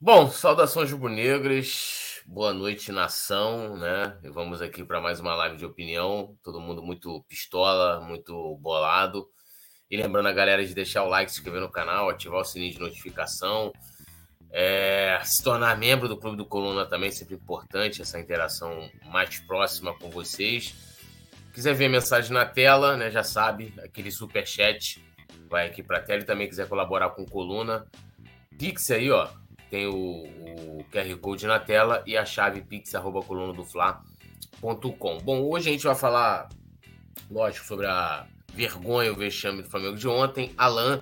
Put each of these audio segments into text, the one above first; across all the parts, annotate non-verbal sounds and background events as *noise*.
Bom, saudações rubro-negras, boa noite nação, né? E vamos aqui para mais uma live de opinião, todo mundo muito pistola, muito bolado. E lembrando a galera de deixar o like, se inscrever no canal, ativar o sininho de notificação, é, se tornar membro do Clube do Coluna também, sempre importante essa interação mais próxima com vocês. Quiser ver a mensagem na tela, né? Já sabe, aquele super chat vai aqui para a tela e também quiser colaborar com Coluna, Pix aí, ó, tem o, o QR Code na tela e a chave pix.colunadofla.com. Bom, hoje a gente vai falar, lógico, sobre a vergonha, o vexame do Flamengo de ontem, Alan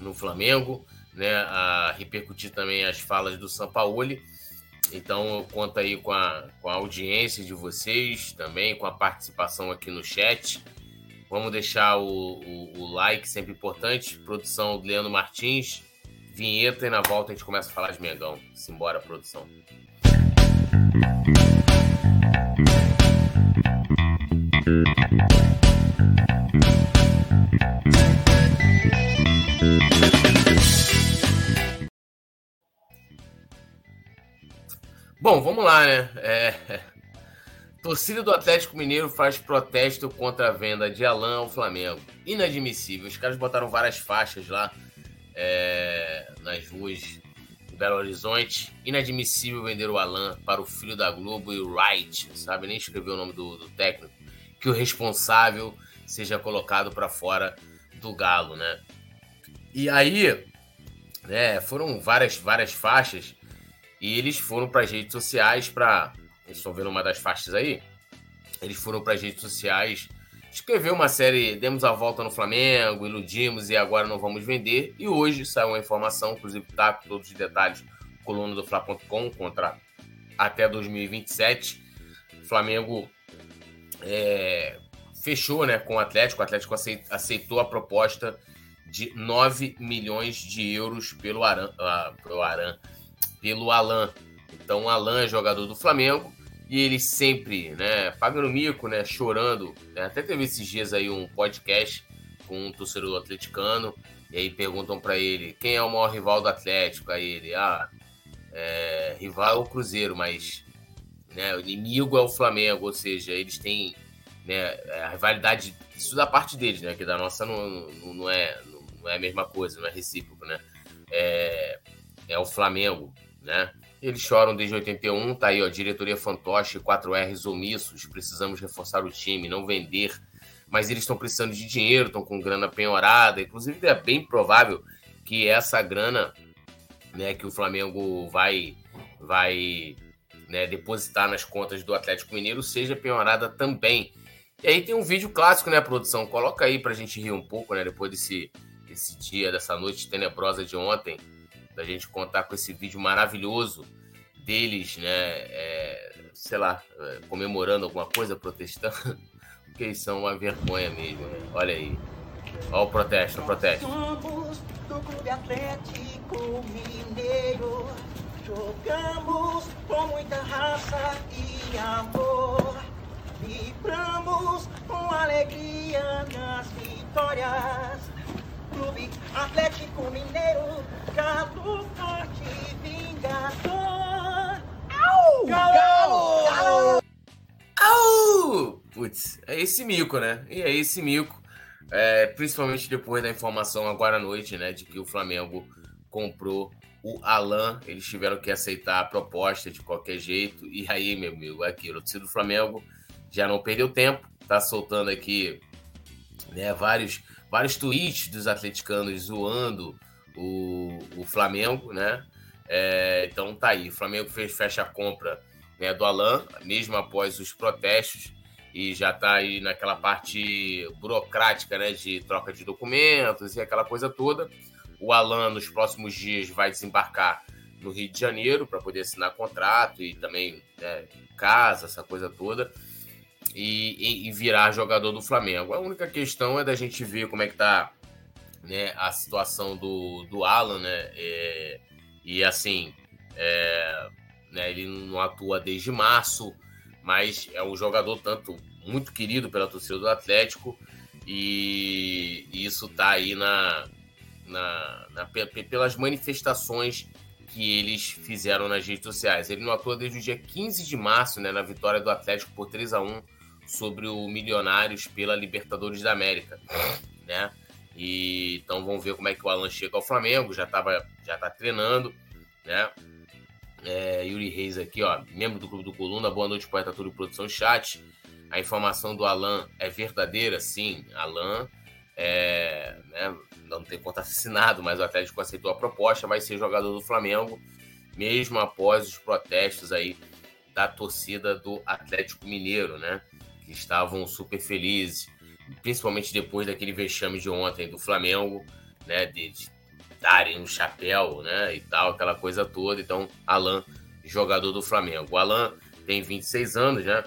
no Flamengo, né? A repercutir também as falas do Sampaoli. Então eu conto aí com a, com a audiência de vocês também, com a participação aqui no chat. Vamos deixar o, o, o like, sempre importante. Produção do Leandro Martins vinheta e na volta a gente começa a falar de Mengão. Simbora, produção. Bom, vamos lá, né? É... *laughs* Torcida do Atlético Mineiro faz protesto contra a venda de Alan ao Flamengo. Inadmissível. Os caras botaram várias faixas lá é, nas ruas de Belo Horizonte. Inadmissível vender o Alan para o filho da Globo e o Wright, sabe? Nem escreveu o nome do, do técnico. Que o responsável seja colocado para fora do Galo, né? E aí, né, foram várias, várias faixas e eles foram para as redes sociais para. Estão vendo uma das faixas aí? Eles foram para as redes sociais escreveu uma série Demos a Volta no Flamengo, iludimos e agora não vamos vender. E hoje saiu uma informação, inclusive tá com todos os detalhes, coluna do Fla.com, contra até 2027. O Flamengo é, fechou né, com o Atlético, o Atlético aceitou a proposta de 9 milhões de euros pelo Aran, uh, pelo, Aran, pelo Alan. Então, o Alan é jogador do Flamengo e ele sempre, né, pagando mico, né, chorando. Né? Até teve esses dias aí um podcast com um torcedor atleticano, e aí perguntam para ele quem é o maior rival do Atlético. Aí ele, ah, é, rival é o Cruzeiro, mas né, o inimigo é o Flamengo, ou seja, eles têm né, a rivalidade, isso da parte deles, né, que da nossa não, não, não, é, não é a mesma coisa, não é recíproco, né? É, é o Flamengo, né? Eles choram desde 81, tá aí, ó, diretoria fantoche, 4Rs omissos, precisamos reforçar o time, não vender. Mas eles estão precisando de dinheiro, estão com grana penhorada. Inclusive, é bem provável que essa grana né, que o Flamengo vai, vai né, depositar nas contas do Atlético Mineiro seja penhorada também. E aí tem um vídeo clássico, né, produção? Coloca aí pra gente rir um pouco, né, depois desse, desse dia, dessa noite tenebrosa de ontem da gente contar com esse vídeo maravilhoso deles, né? É, sei lá, é, comemorando alguma coisa, protestando, *laughs* porque eles são uma vergonha mesmo, né? Olha aí. Olha o protesto, o protesto. Somos do Clube Atlético Mineiro. Jogamos com muita raça e amor. Vibramos com alegria nas vitórias. Clube Atlético Mineiro, Galo Forte Vingador. Au! Galo! Galo! Au! Putz, é esse mico, né? E é esse mico, é, principalmente depois da informação agora à noite, né, de que o Flamengo comprou o Alan, eles tiveram que aceitar a proposta de qualquer jeito. E aí, meu amigo, aqui, o torcedor do Flamengo já não perdeu tempo, tá soltando aqui né, vários vários tweets dos atleticanos zoando o, o Flamengo, né? É, então tá aí, o Flamengo fez, fecha a compra né, do Alan, mesmo após os protestos, e já tá aí naquela parte burocrática, né, de troca de documentos e aquela coisa toda. O Alan, nos próximos dias, vai desembarcar no Rio de Janeiro para poder assinar contrato e também né, casa, essa coisa toda e, e, virar jogador do Flamengo. A única questão é da gente ver como é que tá né, a situação do, do Alan, né? É, e assim, é, né, ele não atua desde março, mas é um jogador tanto muito querido pela torcida do Atlético e, isso tá aí na, na, na, pelas manifestações que eles fizeram nas redes sociais. Ele não atua desde o dia 15 de março, né, na vitória do Atlético por 3 a 1 sobre o Milionários pela Libertadores da América, né? E então vamos ver como é que o Alan chega ao Flamengo, já tava já tá treinando, né? É, Yuri Reis aqui, ó, membro do Clube do Coluna, boa noite, poeta Túlio Produção Chat. A informação do Alan é verdadeira? Sim, Alan é, né, não tem conta assinado, mas o Atlético aceitou a proposta, vai ser jogador do Flamengo, mesmo após os protestos aí da torcida do Atlético Mineiro, né? Que estavam super felizes, principalmente depois daquele vexame de ontem do Flamengo, né? De, de darem um chapéu, né? E tal, aquela coisa toda. Então, Alan, jogador do Flamengo. O Alan tem 26 anos, né?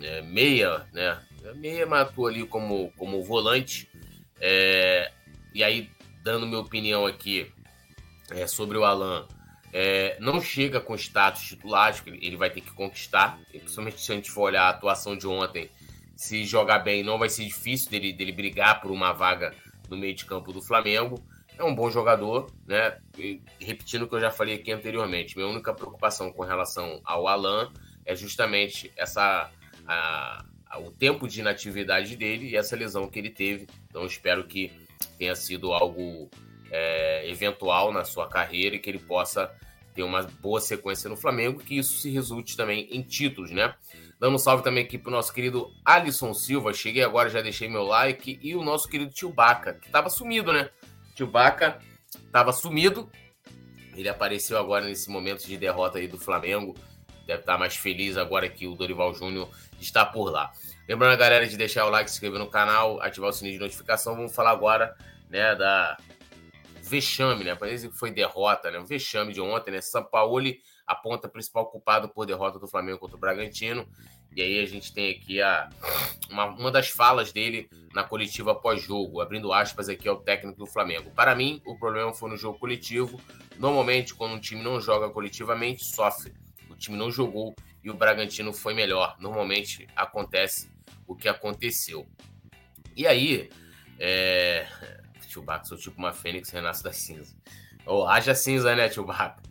É, meia, né? Meia, mas atua ali como, como volante. É, e aí, dando minha opinião aqui é, sobre o Alan, é, não chega com status titular, ele vai ter que conquistar, principalmente se a gente for olhar a atuação de ontem. Se jogar bem, não vai ser difícil dele, dele brigar por uma vaga no meio de campo do Flamengo. É um bom jogador, né? E, repetindo o que eu já falei aqui anteriormente, minha única preocupação com relação ao Alan é justamente essa a, a, o tempo de inatividade dele e essa lesão que ele teve. Então espero que tenha sido algo é, eventual na sua carreira e que ele possa ter uma boa sequência no Flamengo, que isso se resulte também em títulos, né? Dando um salve também aqui pro nosso querido Alisson Silva. Cheguei agora, já deixei meu like. E o nosso querido Tio Baca, que tava sumido, né? Tio Baca tava sumido. Ele apareceu agora nesse momento de derrota aí do Flamengo. Deve estar mais feliz agora que o Dorival Júnior está por lá. Lembrando a galera de deixar o like, se inscrever no canal, ativar o sininho de notificação. Vamos falar agora, né, da vexame, né? Parece que foi derrota, né? O vexame de ontem, né? Sampaoli aponta o principal culpado por derrota do Flamengo contra o Bragantino. E aí a gente tem aqui a, uma, uma das falas dele na coletiva pós-jogo, abrindo aspas aqui ao técnico do Flamengo. Para mim, o problema foi no jogo coletivo. Normalmente, quando um time não joga coletivamente, sofre. O time não jogou e o Bragantino foi melhor. Normalmente acontece o que aconteceu. E aí, é... Chewbacca, sou tipo uma fênix renasce das cinzas. Ou oh, haja cinza, né, Chewbacca?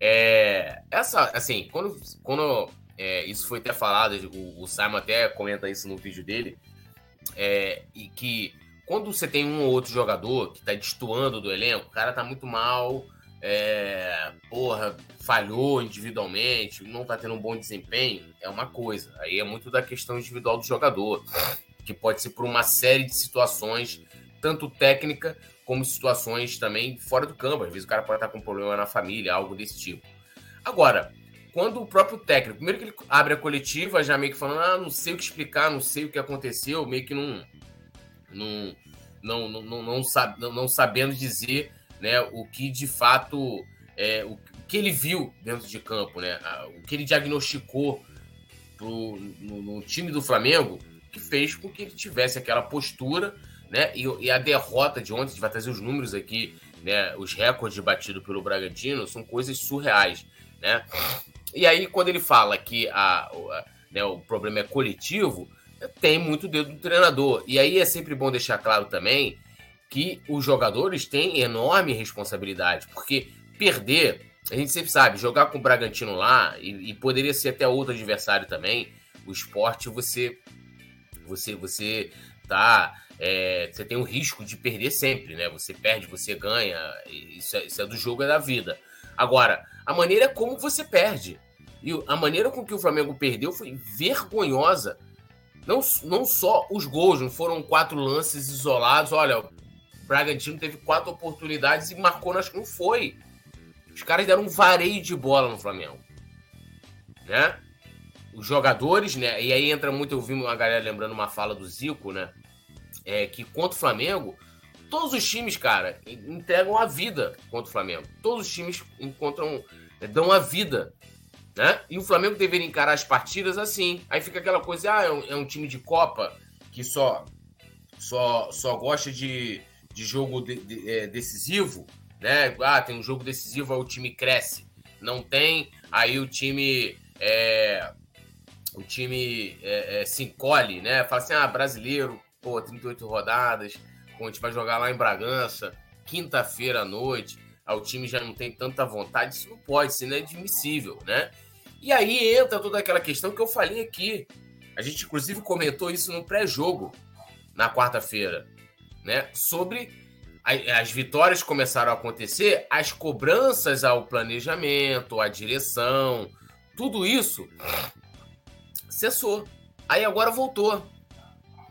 É... Essa, assim, quando, quando é, isso foi até falado, o, o, Simon até comenta isso no vídeo dele, é, e que quando você tem um ou outro jogador que tá destoando do elenco, o cara tá muito mal, é, porra, falhou individualmente, não tá tendo um bom desempenho, é uma coisa. Aí é muito da questão individual do jogador, que pode ser por uma série de situações, tanto técnica como situações também fora do campo. Às vezes o cara pode estar com um problema na família, algo desse tipo. Agora, quando o próprio técnico, primeiro que ele abre a coletiva, já meio que falando, ah, não sei o que explicar, não sei o que aconteceu, meio que não. não, não, não, não, não, sabe, não, não sabendo dizer né, o que de fato é, o que ele viu dentro de campo, né, o que ele diagnosticou pro, no, no, time do Flamengo, que fez com que ele tivesse aquela postura, né, e, e, a derrota de ontem, a gente vai trazer os números aqui, né, os recordes batidos pelo Bragantino são coisas surreais, né. E aí quando ele fala que a, a né, o problema é coletivo, tem muito dedo do treinador. E aí é sempre bom deixar claro também que os jogadores têm enorme responsabilidade, porque perder, a gente sempre sabe, jogar com o Bragantino lá, e, e poderia ser até outro adversário também, o esporte você você você tá é, você tem o risco de perder sempre, né? Você perde, você ganha, isso é, isso é do jogo, é da vida. Agora, a maneira como você perde. E a maneira com que o Flamengo perdeu foi vergonhosa. Não, não só os gols, não foram quatro lances isolados. Olha, Bragantino teve quatro oportunidades e marcou, acho que não foi. Os caras deram um vareio de bola no Flamengo. Né? Os jogadores, né? E aí entra muito, eu vi uma galera lembrando uma fala do Zico, né? É que contra o Flamengo, todos os times, cara, entregam a vida contra o Flamengo. Todos os times encontram, dão a vida. Né? E o Flamengo deveria encarar as partidas assim. Aí fica aquela coisa, ah, é um, é um time de Copa que só, só, só gosta de, de jogo de, de, é, decisivo, né? Ah, tem um jogo decisivo, aí o time cresce. Não tem, aí o time é, o time é, é, se encolhe, né? Fala assim, ah, brasileiro, pô, 38 rodadas, a gente vai jogar lá em Bragança, quinta-feira à noite. o time já não tem tanta vontade, isso não pode, não é admissível, né? E aí entra toda aquela questão que eu falei aqui. A gente, inclusive, comentou isso no pré-jogo, na quarta-feira, né? Sobre as vitórias começaram a acontecer, as cobranças ao planejamento, à direção, tudo isso cessou. Aí agora voltou.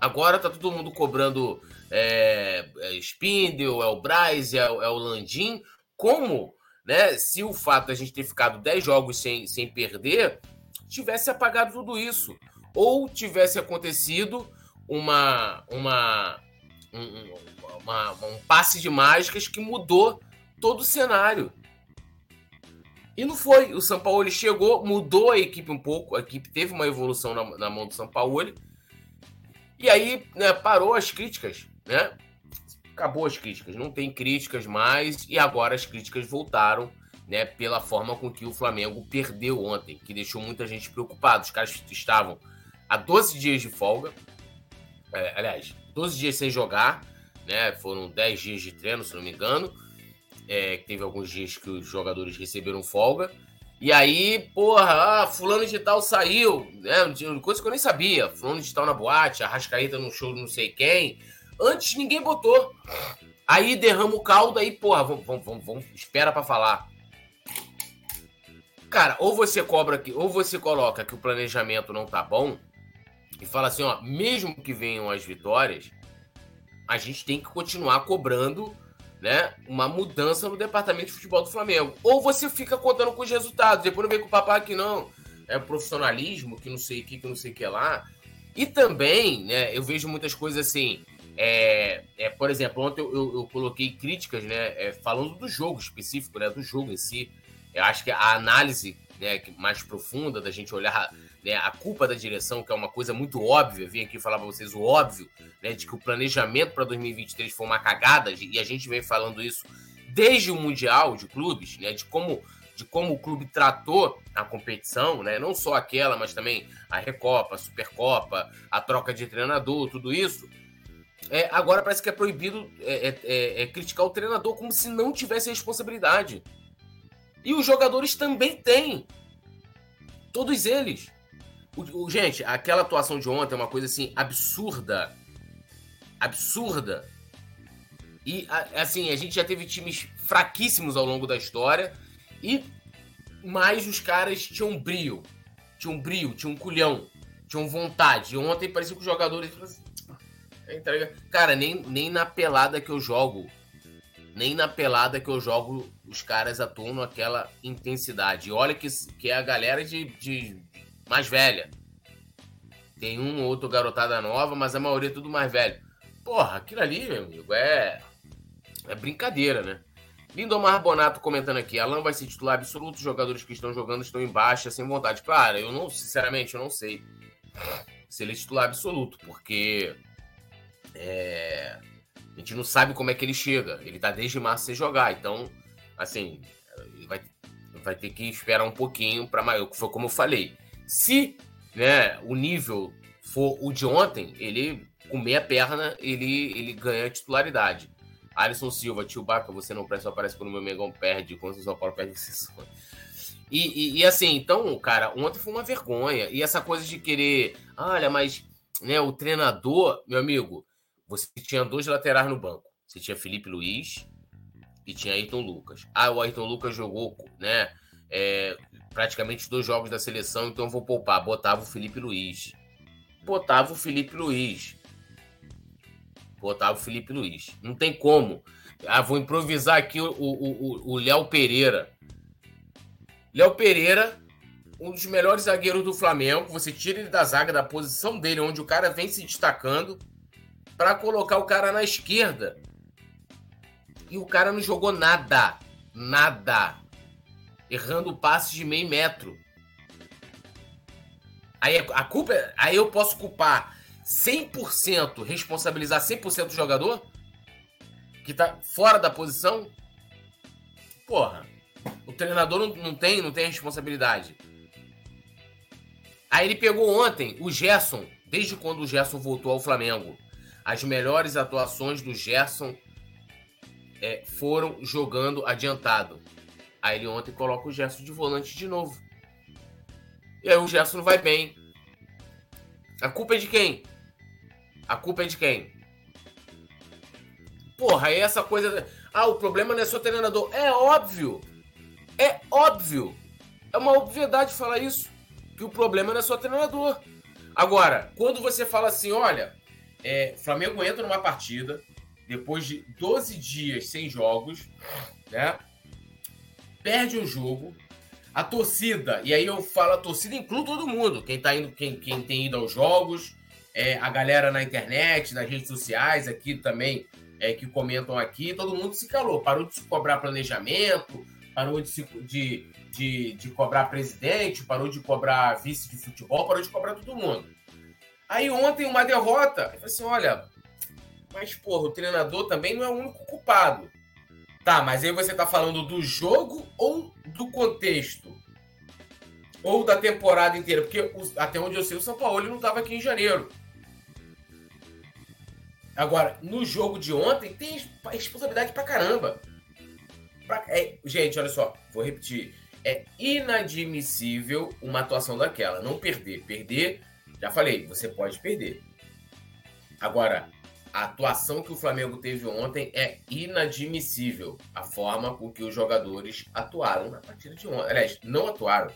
Agora tá todo mundo cobrando é, é Spindle, é o Braz, é, é o Landim. Como né, se o fato de a gente ter ficado 10 jogos sem, sem perder tivesse apagado tudo isso? Ou tivesse acontecido uma, uma, um, uma, um passe de mágicas que mudou todo o cenário. E não foi. O São Paulo chegou, mudou a equipe um pouco. A equipe teve uma evolução na, na mão do São Paulo. E aí né, parou as críticas, né? Acabou as críticas, não tem críticas mais. E agora as críticas voltaram, né? Pela forma com que o Flamengo perdeu ontem, que deixou muita gente preocupada. Os caras estavam há 12 dias de folga. É, aliás, 12 dias sem jogar, né? Foram 10 dias de treino, se não me engano. É, teve alguns dias que os jogadores receberam folga. E aí, porra, ah, fulano de tal saiu, né? Coisa que eu nem sabia. Fulano de tal na boate, Arrascaeta no show não sei quem. Antes ninguém botou. Aí derrama o caldo, aí, porra, vamos, vamos, vamos, espera para falar. Cara, ou você cobra aqui, ou você coloca que o planejamento não tá bom e fala assim, ó, mesmo que venham as vitórias, a gente tem que continuar cobrando né, uma mudança no departamento de futebol do Flamengo. Ou você fica contando com os resultados, depois não vem com o papai que não, é profissionalismo, que não sei o que, que não sei o que lá. E também, né, eu vejo muitas coisas assim, é, é, por exemplo, ontem eu, eu, eu coloquei críticas, né, é, falando do jogo específico, né, do jogo em si. Eu acho que a análise né, mais profunda da gente olhar né, a culpa da direção, que é uma coisa muito óbvia, vim aqui falar para vocês o óbvio, né, de que o planejamento para 2023 foi uma cagada, e a gente vem falando isso desde o Mundial de Clubes, né, de como de como o clube tratou a competição, né, não só aquela, mas também a Recopa, a Supercopa, a troca de treinador, tudo isso. É, agora parece que é proibido é, é, é, é criticar o treinador como se não tivesse responsabilidade. E os jogadores também têm. Todos eles. O, o, gente, aquela atuação de ontem é uma coisa assim absurda. Absurda. E assim, a gente já teve times fraquíssimos ao longo da história e mais os caras tinham brio. Tinham brio, tinham culhão, tinham vontade. E ontem parecia que os jogadores. Assim, cara, nem, nem na pelada que eu jogo. Nem na pelada que eu jogo, os caras atuam naquela intensidade. E olha que, que é a galera de, de mais velha. Tem um ou outro garotada nova, mas a maioria é tudo mais velho. Porra, aquilo ali, meu amigo, é. É brincadeira, né? Lindomar Bonato comentando aqui. Alan vai ser titular absoluto. Os jogadores que estão jogando estão em baixa, sem vontade. Cara, eu não, sinceramente, eu não sei se ele é titular absoluto, porque é, a gente não sabe como é que ele chega. Ele tá desde março sem jogar, então, assim, vai, vai ter que esperar um pouquinho para maior. Foi como eu falei. Se né, o nível for o de ontem, ele, com meia perna, ele, ele ganha titularidade. Alisson Silva, tio Baca, você não presta, aparece quando o meu Megão perde, quando o São Paulo perde, *laughs* você e, e, e, assim, então, cara, ontem foi uma vergonha. E essa coisa de querer, olha, mas né, o treinador, meu amigo, você tinha dois laterais no banco. Você tinha Felipe Luiz e tinha Ayrton Lucas. Ah, o Ayrton Lucas jogou, né? É, praticamente dois jogos da seleção, então vou poupar. Botava o Felipe Luiz. Botava o Felipe Luiz. Botava o Felipe Luiz. Não tem como. Ah, vou improvisar aqui o, Léo Pereira. Léo Pereira, um dos melhores zagueiros do Flamengo. Você tira ele da zaga, da posição dele, onde o cara vem se destacando, para colocar o cara na esquerda. E o cara não jogou nada. Nada errando passes de meio metro. Aí a culpa, aí eu posso culpar 100%, responsabilizar 100% do jogador que tá fora da posição? Porra, o treinador não, não tem, não tem responsabilidade. Aí ele pegou ontem o Gerson, desde quando o Gerson voltou ao Flamengo. As melhores atuações do Gerson é, foram jogando adiantado. Aí ele ontem coloca o Gerson de volante de novo. E aí o Gerson não vai bem. A culpa é de quem? A culpa é de quem? Porra, aí essa coisa. Ah, o problema não é só treinador. É óbvio. É óbvio. É uma obviedade falar isso. Que o problema não é só treinador. Agora, quando você fala assim, olha, é, Flamengo entra numa partida, depois de 12 dias sem jogos, né? Perde um jogo, a torcida, e aí eu falo a torcida, inclui todo mundo, quem tá indo, quem, quem tem ido aos jogos, é, a galera na internet, nas redes sociais, aqui também, é, que comentam aqui, todo mundo se calou, parou de se cobrar planejamento, parou de, se, de, de, de cobrar presidente, parou de cobrar vice de futebol, parou de cobrar todo mundo. Aí ontem uma derrota, eu falei assim, olha, mas porra, o treinador também não é o único culpado. Tá, mas aí você tá falando do jogo ou do contexto? Ou da temporada inteira? Porque até onde eu sei, o São Paulo não estava aqui em janeiro. Agora, no jogo de ontem, tem responsabilidade pra caramba. Pra, é, gente, olha só, vou repetir. É inadmissível uma atuação daquela. Não perder. Perder, já falei, você pode perder. Agora, a atuação que o Flamengo teve ontem é inadmissível. A forma com que os jogadores atuaram na partida de ontem. Aliás, não atuaram.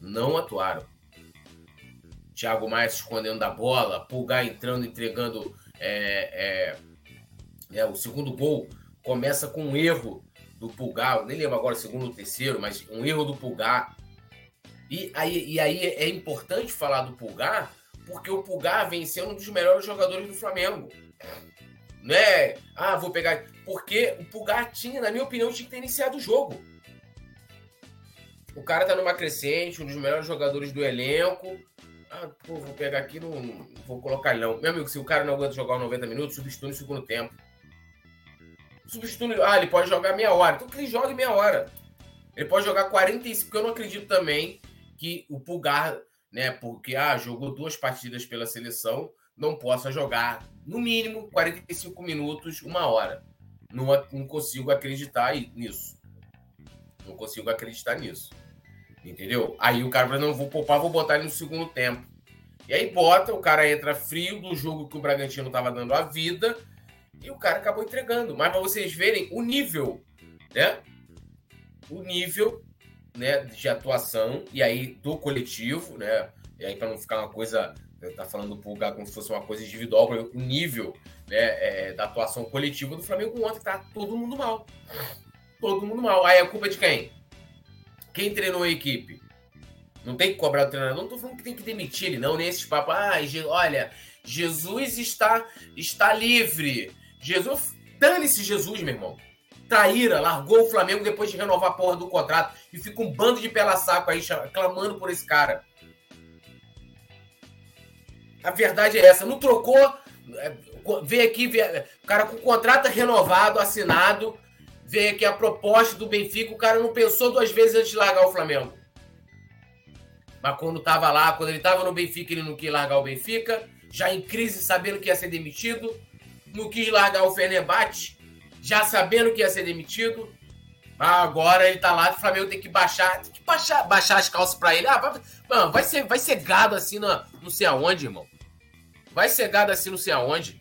Não atuaram. Thiago Maia se escondendo da bola, Pulgar entrando, entregando. É, é, é, o segundo gol começa com um erro do Pulgar. nem lembro agora segundo ou terceiro, mas um erro do Pulgar. E aí, e aí é importante falar do Pulgar, porque o Pulgar sendo um dos melhores jogadores do Flamengo. Não é, ah, vou pegar. Porque o Pulgar tinha, na minha opinião, tinha que ter iniciado o jogo. O cara tá numa crescente, um dos melhores jogadores do elenco. Ah, pô, vou pegar aqui, não, não vou colocar ele não. Meu amigo, se o cara não aguenta jogar os 90 minutos, substitui no segundo tempo. Substitui, ah, ele pode jogar meia hora. Então que ele jogue meia hora. Ele pode jogar 45, porque eu não acredito também que o Pulgar, né, porque ah, jogou duas partidas pela seleção, não possa jogar no mínimo 45 minutos, uma hora. Não, não consigo acreditar nisso. Não consigo acreditar nisso. Entendeu? Aí o cara vai, não vou poupar, vou botar ele no segundo tempo. E aí bota, o cara entra frio do jogo que o Bragantino estava dando a vida e o cara acabou entregando. Mas para vocês verem o nível, né? O nível né, de atuação e aí do coletivo, né? E aí para não ficar uma coisa tá falando do Pulgar como se fosse uma coisa individual, o nível né, é, da atuação coletiva do Flamengo ontem tá todo mundo mal. Todo mundo mal. Aí a culpa é de quem? Quem treinou a equipe? Não tem que cobrar o treinador. Não tô falando que tem que demitir ele, não. Nem esses papos. Ah, olha, Jesus está, está livre. Jesus. Dane-se Jesus, meu irmão. Traíra, largou o Flamengo depois de renovar a porra do contrato. E fica um bando de pela saco aí clamando por esse cara. A verdade é essa. Não trocou. É, vê aqui, o cara com o contrato renovado, assinado. Vê aqui a proposta do Benfica. O cara não pensou duas vezes antes de largar o Flamengo. Mas quando tava lá, quando ele tava no Benfica, ele não quis largar o Benfica. Já em crise, sabendo que ia ser demitido. Não quis largar o Fenerbahçe, já sabendo que ia ser demitido. Ah, agora ele tá lá, o Flamengo tem que baixar, tem que baixar, baixar as calças pra ele. Ah, vai, mano, vai ser, vai ser gado assim na, não sei aonde, irmão. Vai ser gado assim não sei aonde.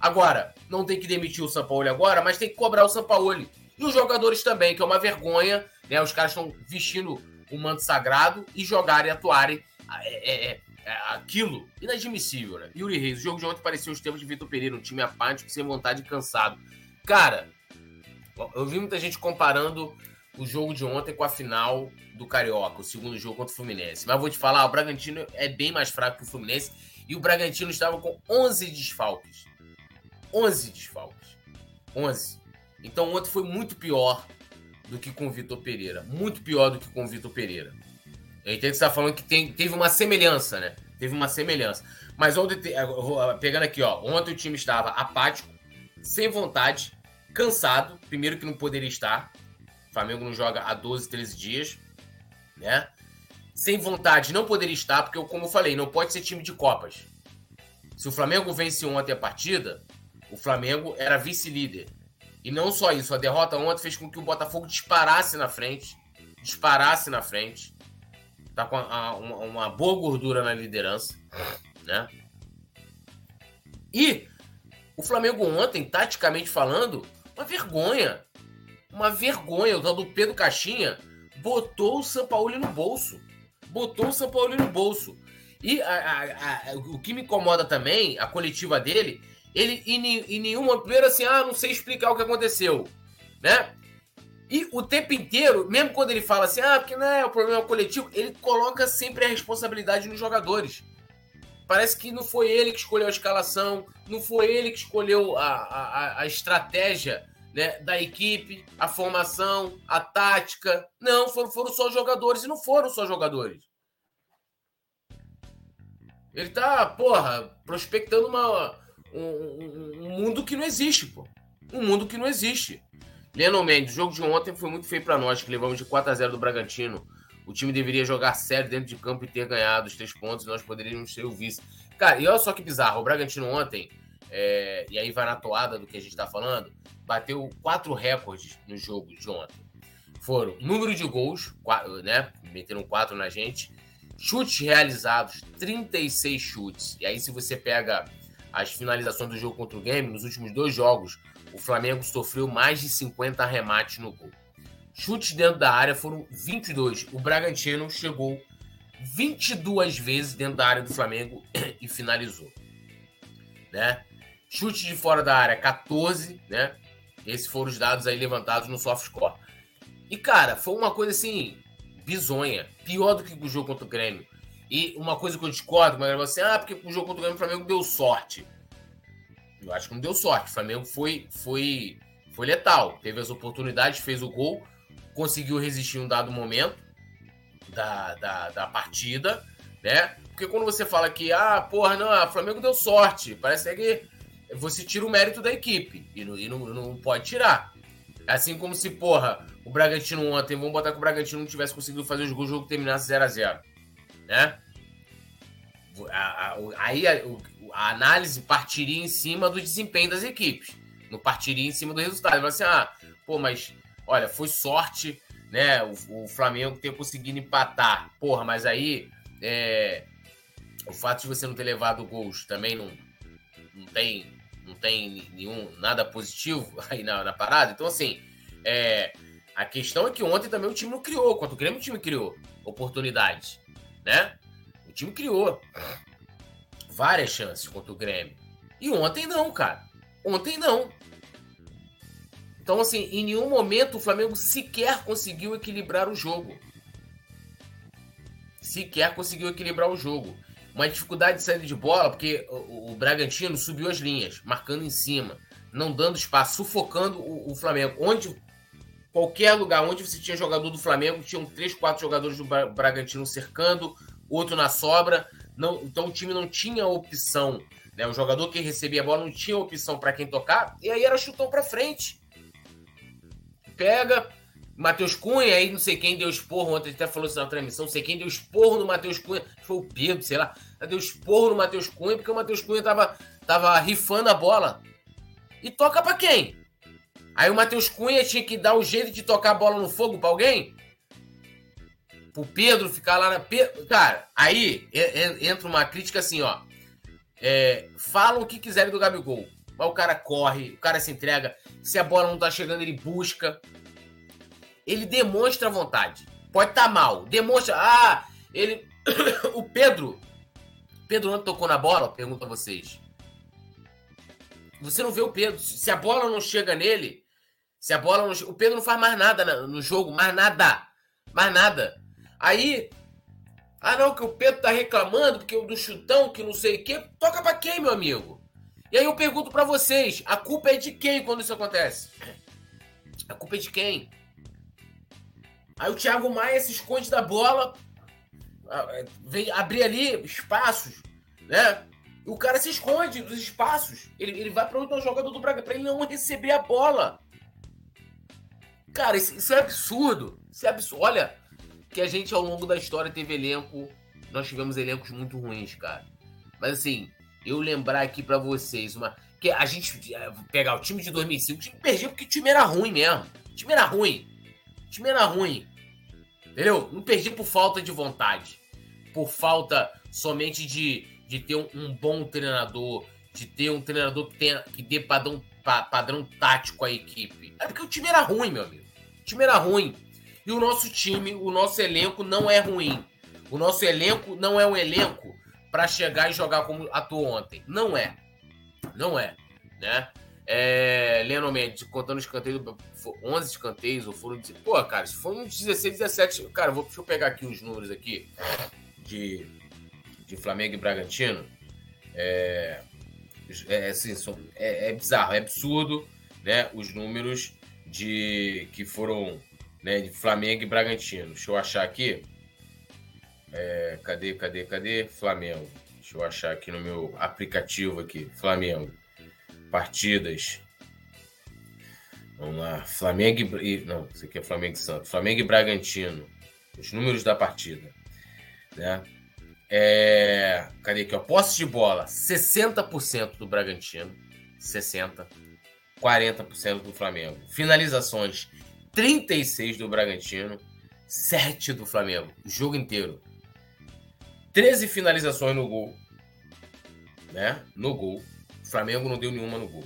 Agora, não tem que demitir o Sampaoli agora, mas tem que cobrar o Sampaoli. E os jogadores também, que é uma vergonha, né? Os caras estão vestindo o manto sagrado e jogarem, atuarem. É, é, é, é aquilo, inadmissível, né? Yuri Reis, o jogo de ontem parecia os tempos de Vitor Pereira, um time apático, sem vontade e cansado. Cara, eu vi muita gente comparando o jogo de ontem com a final do Carioca, o segundo jogo contra o Fluminense. Mas vou te falar, o Bragantino é bem mais fraco que o Fluminense e o Bragantino estava com 11 desfalques. 11 desfalques. 11. Então ontem foi muito pior do que com o Vitor Pereira. Muito pior do que com o Vitor Pereira. Eu entendo que você está falando que tem, teve uma semelhança, né? Teve uma semelhança. Mas ontem, pegando aqui, ó. Ontem o time estava apático, sem vontade, cansado, primeiro que não poderia estar. O Flamengo não joga há 12, 13 dias, né? Sem vontade, não poderia estar, porque, como eu falei, não pode ser time de Copas. Se o Flamengo vence ontem a partida, o Flamengo era vice-líder. E não só isso, a derrota ontem fez com que o Botafogo disparasse na frente. Disparasse na frente. Tá com a, uma, uma boa gordura na liderança, né? E o Flamengo ontem, taticamente falando, uma vergonha. Uma vergonha. O tal do Pedro Caixinha botou o São Paulo no bolso. Botou o São Paulo no bolso. E a, a, a, o que me incomoda também, a coletiva dele, ele em, em nenhuma. Primeiro assim, ah, não sei explicar o que aconteceu. Né? E o tempo inteiro, mesmo quando ele fala assim, ah, porque não é o problema coletivo, ele coloca sempre a responsabilidade nos jogadores. Parece que não foi ele que escolheu a escalação, não foi ele que escolheu a, a, a estratégia né, da equipe, a formação, a tática. Não, foram, foram só jogadores e não foram só jogadores. Ele tá, porra, prospectando uma, um, um, mundo que não existe, pô. Um mundo que não existe. Lionel Mendes, o jogo de ontem foi muito feio para nós, que levamos de 4 a 0 do Bragantino. O time deveria jogar sério dentro de campo e ter ganhado os três pontos e nós poderíamos ser o vice. Cara, e olha só que bizarro. O Bragantino ontem, é, e aí vai na toada do que a gente tá falando, bateu quatro recordes no jogo de ontem. Foram número de gols, né? Meteram quatro na gente. Chutes realizados, 36 chutes. E aí, se você pega as finalizações do jogo contra o Game, nos últimos dois jogos, o Flamengo sofreu mais de 50 remates no gol. Chutes dentro da área foram 22. O Bragantino chegou 22 vezes dentro da área do Flamengo *clears throat* e finalizou. Né? Chutes de fora da área 14, né? Esses foram os dados aí levantados no softcore. E cara, foi uma coisa assim bizonha, pior do que o jogo contra o Grêmio. E uma coisa que eu discordo, mas você, ah, porque o jogo contra o Grêmio o Flamengo deu sorte. Eu acho que não deu sorte. O Flamengo foi foi foi letal, teve as oportunidades, fez o gol, conseguiu resistir um dado momento da, da, da partida, né? Porque quando você fala que, ah, porra, não, o Flamengo deu sorte, parece que você tira o mérito da equipe e não, e não, não pode tirar. Assim como se, porra, o Bragantino ontem, vamos botar que o Bragantino não tivesse conseguido fazer os gols, o jogo terminasse 0x0, né? Aí a, a, análise partiria em cima do desempenho das equipes, não partiria em cima do resultado. Vai assim, ah, pô, mas olha, foi sorte, né? O, o Flamengo ter conseguido empatar. Porra, mas aí é, o fato de você não ter levado gols também não, não tem não tem nenhum nada positivo *laughs* aí na, na parada. Então, assim, é, a questão é que ontem também o time não criou. Quanto o Grêmio, o time criou oportunidades, né? O time criou várias chances contra o Grêmio. E ontem não, cara. Ontem não. Então, assim, em nenhum momento o Flamengo sequer conseguiu equilibrar o jogo. Sequer conseguiu equilibrar o jogo. Uma dificuldade de saída de bola, porque o, o Bragantino subiu as linhas, marcando em cima, não dando espaço, sufocando o, o, Flamengo. Onde qualquer lugar onde você tinha jogador do Flamengo, tinham três, quatro jogadores do Bragantino cercando, outro na sobra. Não, então o time não tinha opção. Né? O jogador que recebia a bola não tinha opção para quem tocar, e aí era chutão para frente pega. Matheus Cunha, aí não sei quem deu esporro, ontem até falou isso na transmissão, não sei quem deu esporro no Matheus Cunha, foi o Pedro, sei lá, deu esporro no Matheus Cunha, porque o Matheus Cunha tava, tava rifando a bola. E toca para quem? Aí o Matheus Cunha tinha que dar o jeito de tocar a bola no fogo para alguém? Pro Pedro ficar lá na. Cara, aí entra uma crítica assim, ó. É, falam o que quiserem do Gabigol. Mas o cara corre, o cara se entrega. Se a bola não tá chegando, ele busca. Ele demonstra vontade. Pode estar tá mal. Demonstra. Ah, ele. *coughs* o Pedro. Pedro não tocou na bola? Pergunta a vocês. Você não vê o Pedro. Se a bola não chega nele. Se a bola não. O Pedro não faz mais nada no jogo. Mais nada. Mais nada. Aí. Ah, não, que o Pedro tá reclamando porque o do chutão, que não sei o quê. Toca pra quem, meu amigo? E aí eu pergunto para vocês, a culpa é de quem quando isso acontece? A culpa é de quem? Aí o Thiago Maia se esconde da bola, vem abrir ali espaços, né? E o cara se esconde dos espaços. Ele, ele vai para outro jogador do Braga para ele não receber a bola. Cara, isso, isso, é absurdo. Isso é absurdo. Olha, que a gente ao longo da história teve elenco. Nós tivemos elencos muito ruins, cara. Mas assim, eu lembrar aqui para vocês uma Porque a gente é, pegar o time de 2005, o time perdia porque o time era ruim mesmo. O time era ruim. O time era ruim. Entendeu? Não perdi por falta de vontade. Por falta somente de, de ter um, um bom treinador, de ter um treinador que, tenha, que dê padrão, padrão tático à equipe. É porque o time era ruim, meu amigo. O time era ruim. E o nosso time, o nosso elenco não é ruim. O nosso elenco não é um elenco para chegar e jogar como atuou ontem. Não é. Não é. Né? É, Leno Mendes, contando os escanteios, 11 escanteios, ou foram. Pô, cara, se foram 16, 17. Cara, vou, deixa eu pegar aqui os números aqui de, de Flamengo e Bragantino. É, é, assim, são, é, é bizarro, é absurdo, né? Os números de que foram né, de Flamengo e Bragantino. Deixa eu achar aqui. É, cadê, cadê, cadê? Flamengo. Deixa eu achar aqui no meu aplicativo aqui. Flamengo. Partidas. Vamos lá. Flamengo e. Não, isso aqui é Flamengo e Santos. Flamengo e Bragantino. Os números da partida. Né? É, cadê aqui? Ó? Posse de bola: 60% do Bragantino. 60%. 40% do Flamengo. Finalizações: 36 do Bragantino. 7 do Flamengo. O jogo inteiro. 13 finalizações no gol. Né? No gol. O Flamengo não deu nenhuma no gol.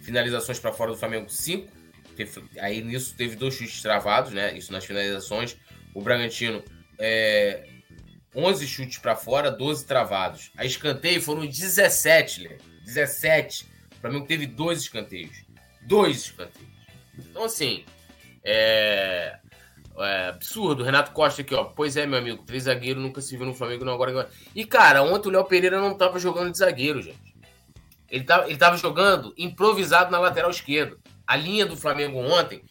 Finalizações para fora do Flamengo, 5. Aí nisso teve dois chutes travados, né? Isso nas finalizações. O Bragantino, é, 11 chutes para fora, 12 travados. A escanteio foram 17, Lê. 17. O Flamengo teve dois escanteios. Dois escanteios. Então, assim, é, é, absurdo. Renato Costa aqui, ó. Pois é, meu amigo. Três zagueiros nunca se viu no Flamengo, não agora. E, cara, ontem o Léo Pereira não tava jogando de zagueiro, gente. Ele tava, ele tava jogando improvisado na lateral esquerda. A linha do Flamengo ontem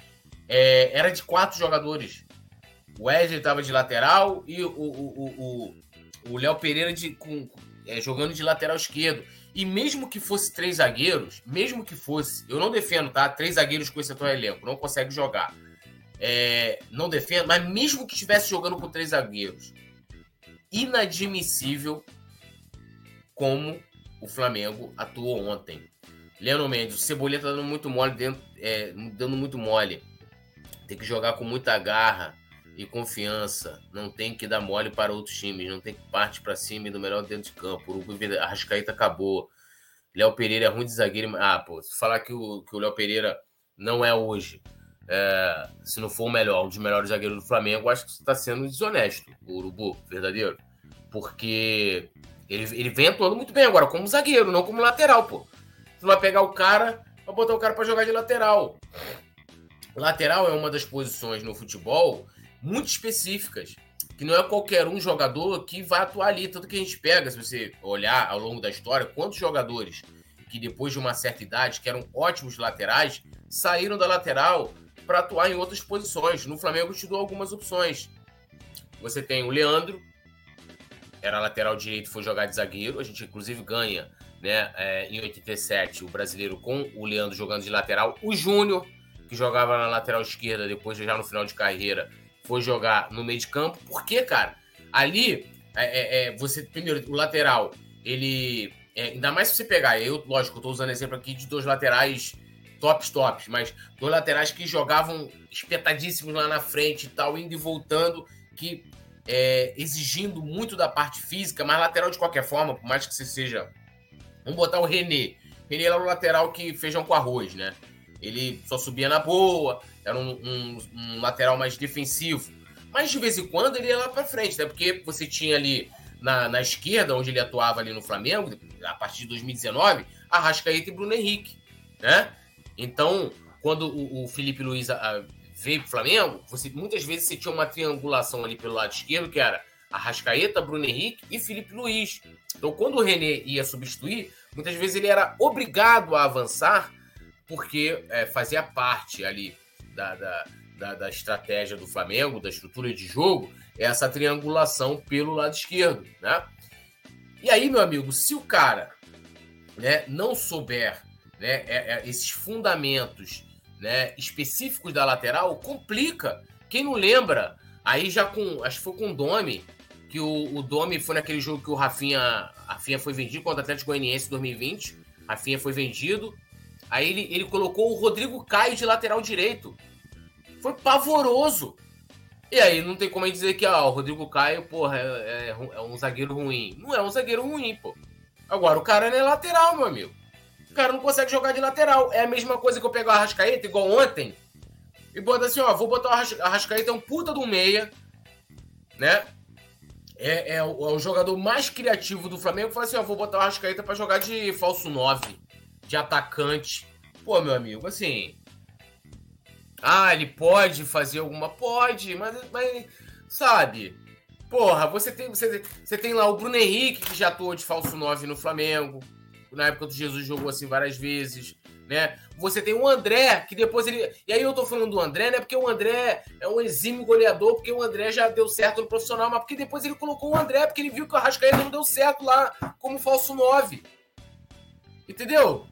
é, era de quatro jogadores. O Wesley tava de lateral e o, o, o, o Léo Pereira de, com, é, jogando de lateral esquerdo. E mesmo que fosse três zagueiros, mesmo que fosse, eu não defendo, tá? Três zagueiros com esse atual elenco, não consegue jogar é, não defendo, mas mesmo que estivesse jogando com três zagueiros, inadmissível como o Flamengo atuou ontem. Leandro Mendes, o Cebolinha tá dando muito mole dentro, é, dando muito mole. Tem que jogar com muita garra e confiança. Não tem que dar mole para outros times. Não tem que partir para cima e do melhor dentro de campo. O Arrascaíta acabou. Léo Pereira é ruim de zagueiro. Ah, pô, se falar que o, que o Léo Pereira não é hoje é, se não for o melhor, um dos melhores zagueiros do Flamengo, acho que você está sendo desonesto, o Urubu, verdadeiro. Porque ele, ele vem atuando muito bem agora, como zagueiro, não como lateral, pô. Você vai pegar o cara, vai botar o cara para jogar de lateral. Lateral é uma das posições no futebol muito específicas, que não é qualquer um jogador que vai atuar ali. Tanto que a gente pega, se você olhar ao longo da história, quantos jogadores que depois de uma certa idade, que eram ótimos laterais, saíram da lateral para atuar em outras posições. No Flamengo te dou algumas opções. Você tem o Leandro, era lateral direito, foi jogar de zagueiro. A gente inclusive ganha, né, é, em 87 o brasileiro com o Leandro jogando de lateral. O Júnior, que jogava na lateral esquerda, depois já no final de carreira, foi jogar no meio de campo. Por quê, cara? Ali, é, é, é você primeiro o lateral, ele é, ainda mais se você pegar, eu, lógico, tô usando exemplo aqui de dois laterais tops, tops, mas dois laterais que jogavam espetadíssimos lá na frente e tal, indo e voltando, que é, exigindo muito da parte física, mas lateral de qualquer forma, por mais que você seja. Vamos botar o René. René era o lateral que feijão com arroz, né? Ele só subia na boa, era um, um, um lateral mais defensivo. Mas de vez em quando ele ia lá para frente, né? Porque você tinha ali na, na esquerda, onde ele atuava ali no Flamengo, a partir de 2019, Arrascaeta e Bruno Henrique, né? Então, quando o, o Felipe Luiz a, a, veio para o Flamengo, você, muitas vezes você tinha uma triangulação ali pelo lado esquerdo, que era Arrascaeta, Bruno Henrique e Felipe Luiz. Então, quando o René ia substituir, muitas vezes ele era obrigado a avançar, porque é, fazia parte ali da, da, da, da, estratégia do Flamengo, da estrutura de jogo, essa triangulação pelo lado esquerdo, né? E aí, meu amigo, se o cara né, não souber né, é, é, esses fundamentos né, específicos da lateral, complica. Quem não lembra, aí já com. Acho que foi com o Domi, que o, o Domi foi naquele jogo que o Rafinha, Rafinha foi vendido contra o Atlético Goianiense em 2020. Rafinha foi vendido. Aí ele, ele colocou o Rodrigo Caio de lateral direito. Foi pavoroso. E aí não tem como dizer que o Rodrigo Caio, porra, é, é, é, um zagueiro ruim. Não é um zagueiro ruim, pô. Agora o cara é lateral, meu amigo. O cara não consegue jogar de lateral. É a mesma coisa que eu pegar o Arrascaeta, igual ontem, e botar assim, ó, vou botar o Arrascaeta, é um puta do meia, né? É, é, o, é, o, jogador mais criativo do Flamengo. Fala assim, ó, vou botar o Arrascaeta pra jogar de falso 9, de atacante. Pô, meu amigo, assim... Ah, ele pode fazer alguma... Pode, mas, mas sabe... Porra, você tem, você, você tem lá o Bruno Henrique, que já atuou de falso 9 no Flamengo. Na época do Jesus jogou assim várias vezes né? Você tem o André, que depois ele. E aí eu tô falando do André, né? Porque o André é um exímio goleador, porque o André já deu certo no profissional, mas porque depois ele colocou o André, porque ele viu que o Arrascaeta não deu certo lá como falso 9. Entendeu?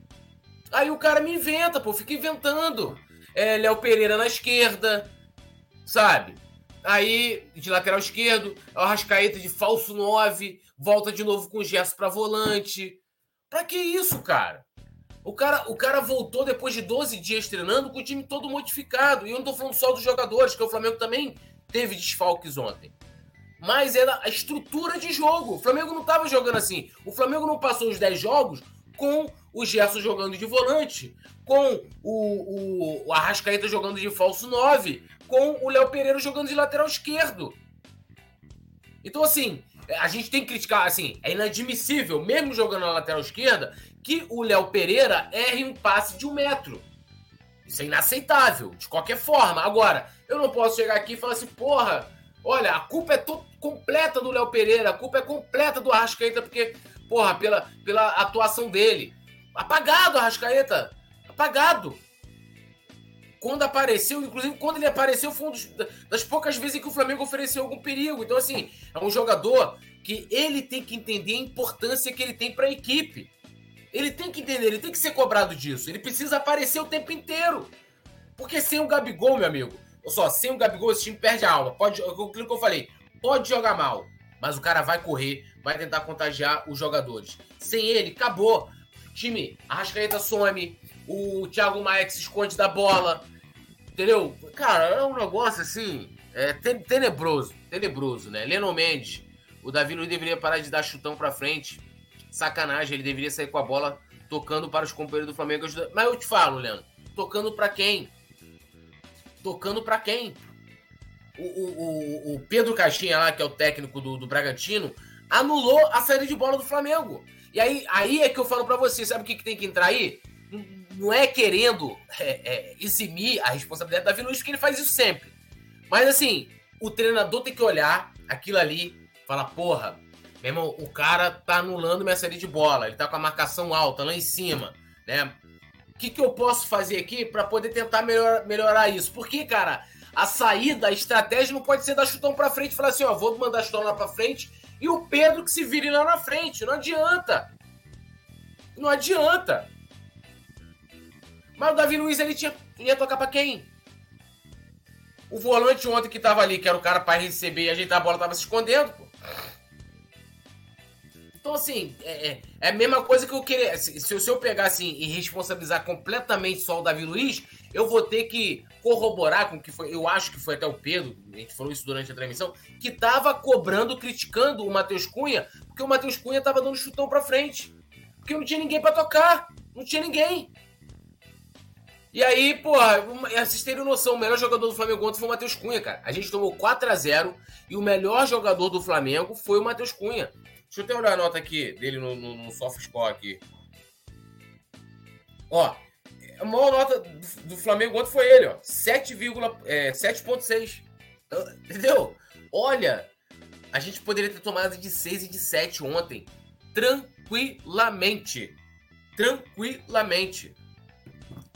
Aí o cara me inventa, pô, fica inventando. É, Léo Pereira na esquerda, sabe? Aí, de lateral esquerdo, o Arrascaeta de falso 9, volta de novo com o Gerson pra volante. Pra que isso, cara? O cara, o cara voltou depois de 12 dias treinando com o time todo modificado. E eu não tô falando só dos jogadores, que o Flamengo também teve desfalques ontem. Mas era a estrutura de jogo. O Flamengo não tava jogando assim. O Flamengo não passou os 10 jogos com o Gerson jogando de volante, com o, o, o Arrascaeta jogando de falso 9, com o Léo Pereira jogando de lateral esquerdo. Então, assim, a gente tem que criticar, assim, é inadmissível, mesmo jogando na lateral esquerda, que o Léo Pereira erre um passe de um metro. Isso é inaceitável, de qualquer forma. Agora, eu não posso chegar aqui e falar assim, porra, olha, a culpa é completa do Léo Pereira, a culpa é completa do Arrascaeta, porque, porra, pela, pela atuação dele. Apagado, Arrascaeta. Apagado. Quando apareceu, inclusive quando ele apareceu, foi uma das poucas vezes que o Flamengo ofereceu algum perigo. Então, assim, é um jogador que ele tem que entender a importância que ele tem para a equipe. Ele tem que entender, ele tem que ser cobrado disso. Ele precisa aparecer o tempo inteiro. Porque sem o Gabigol, meu amigo, olha só, sem o Gabigol esse time perde a alma. Pode, aquilo que eu falei, pode jogar mal, mas o cara vai correr, vai tentar contagiar os jogadores. Sem ele, acabou. Time, a Rascaeta some, o Thiago Maia se esconde da bola. Entendeu? Cara, é um negócio assim, é tenebroso, tenebroso, né? Leno Mendes, o Davi Luiz deveria parar de dar chutão pra frente sacanagem. Ele deveria sair com a bola tocando para os companheiros do Flamengo. Mas eu te falo, Leandro, tocando para quem? Tocando para quem? O, o, o, Pedro Caixinha lá, que é o técnico do, do Bragantino, anulou a saída de bola do Flamengo. E aí, aí é que eu falo para você, sabe o que, que tem que entrar aí? Não é querendo é, é, eximir a responsabilidade da Davi Luiz, porque ele faz isso sempre. Mas assim, o treinador tem que olhar aquilo ali, falar, porra, meu irmão, o cara tá anulando minha série de bola, ele tá com a marcação alta lá em cima, né? O que, que eu posso fazer aqui para poder tentar melhor, melhorar isso? Porque, cara, a saída, a estratégia não pode ser dar chutão para frente e falar assim, ó, vou mandar chutão lá para frente e o Pedro que se vire lá na frente. Não adianta. Não adianta. Mas o Davi Luiz ele tinha, ia tocar para quem? O volante ontem que tava ali, que era o cara para receber e ajeitar a bola, tava se escondendo, pô. Então, assim, é, é, é, a mesma coisa que eu queria. Se, se eu pegar assim e responsabilizar completamente só o Davi Luiz, eu vou ter que corroborar com que foi. Eu acho que foi até o Pedro, a gente falou isso durante a transmissão, que tava cobrando, criticando o Matheus Cunha, porque o Matheus Cunha tava dando chutão pra frente. Porque não tinha ninguém para tocar. Não tinha ninguém. E aí, porra, vocês terem noção, o melhor jogador do Flamengo ontem foi o Matheus Cunha, cara. A gente tomou 4 a 0 e o melhor jogador do Flamengo foi o Matheus Cunha. Deixa eu até olhar a nota aqui dele no, no, no SoftScore aqui. Ó, a maior nota do, Flamengo ontem foi ele, ó. 7,6. É, 7,6. Entendeu? Olha, a gente poderia ter tomado de 6 e de 7 ontem. Tranquilamente. Tranquilamente.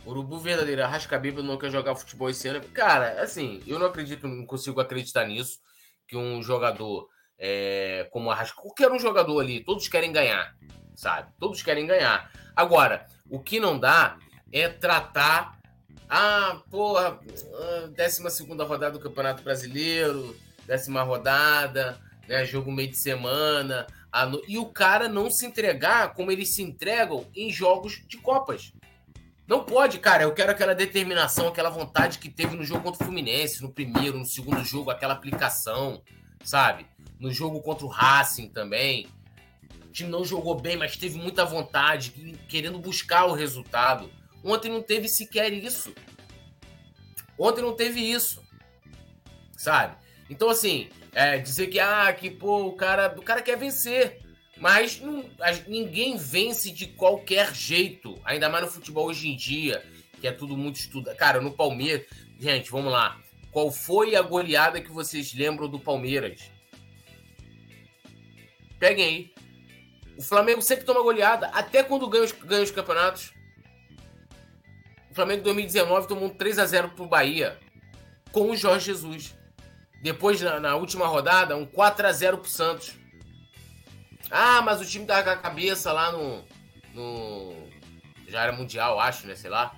Urubu verdadeiro. Arrasca Bíblia não quer jogar futebol esse ano. Cara, assim, eu não acredito, não consigo acreditar nisso. Que um jogador é, como Arrasca, qualquer um jogador ali, todos querem ganhar, sabe? Todos querem ganhar. Agora, o que não dá é tratar. Ah, porra, 12 segunda rodada do Campeonato Brasileiro, décima rodada, né, jogo meio de semana. e o cara não se entregar como eles se entregam em jogos de Copas. Não pode, cara. Eu quero aquela determinação, aquela vontade que teve no jogo contra o Fluminense, no primeiro, no segundo jogo, aquela aplicação, sabe? No jogo contra o Racing também. O time não jogou bem, mas teve muita vontade, querendo buscar o resultado. Ontem não teve sequer isso. Ontem não teve isso. Sabe? Então, assim, é, dizer que, ah, que, pô, o cara, o cara quer vencer. Mas não, ninguém vence de qualquer jeito. Ainda mais no futebol hoje em dia, que é tudo muito estudado. Cara, no Palmeiras. Gente, vamos lá. Qual foi a goleada que vocês lembram do Palmeiras? Peguem aí. O Flamengo sempre toma goleada, até quando ganha os, ganha os campeonatos. O Flamengo em 2019 tomou um 3 a 0 pro Bahia com o Jorge Jesus. Depois, na, na última rodada, um 4 a 0 pro Santos. Ah, mas o time tava com a cabeça lá no. no já era mundial, acho, né? Sei lá.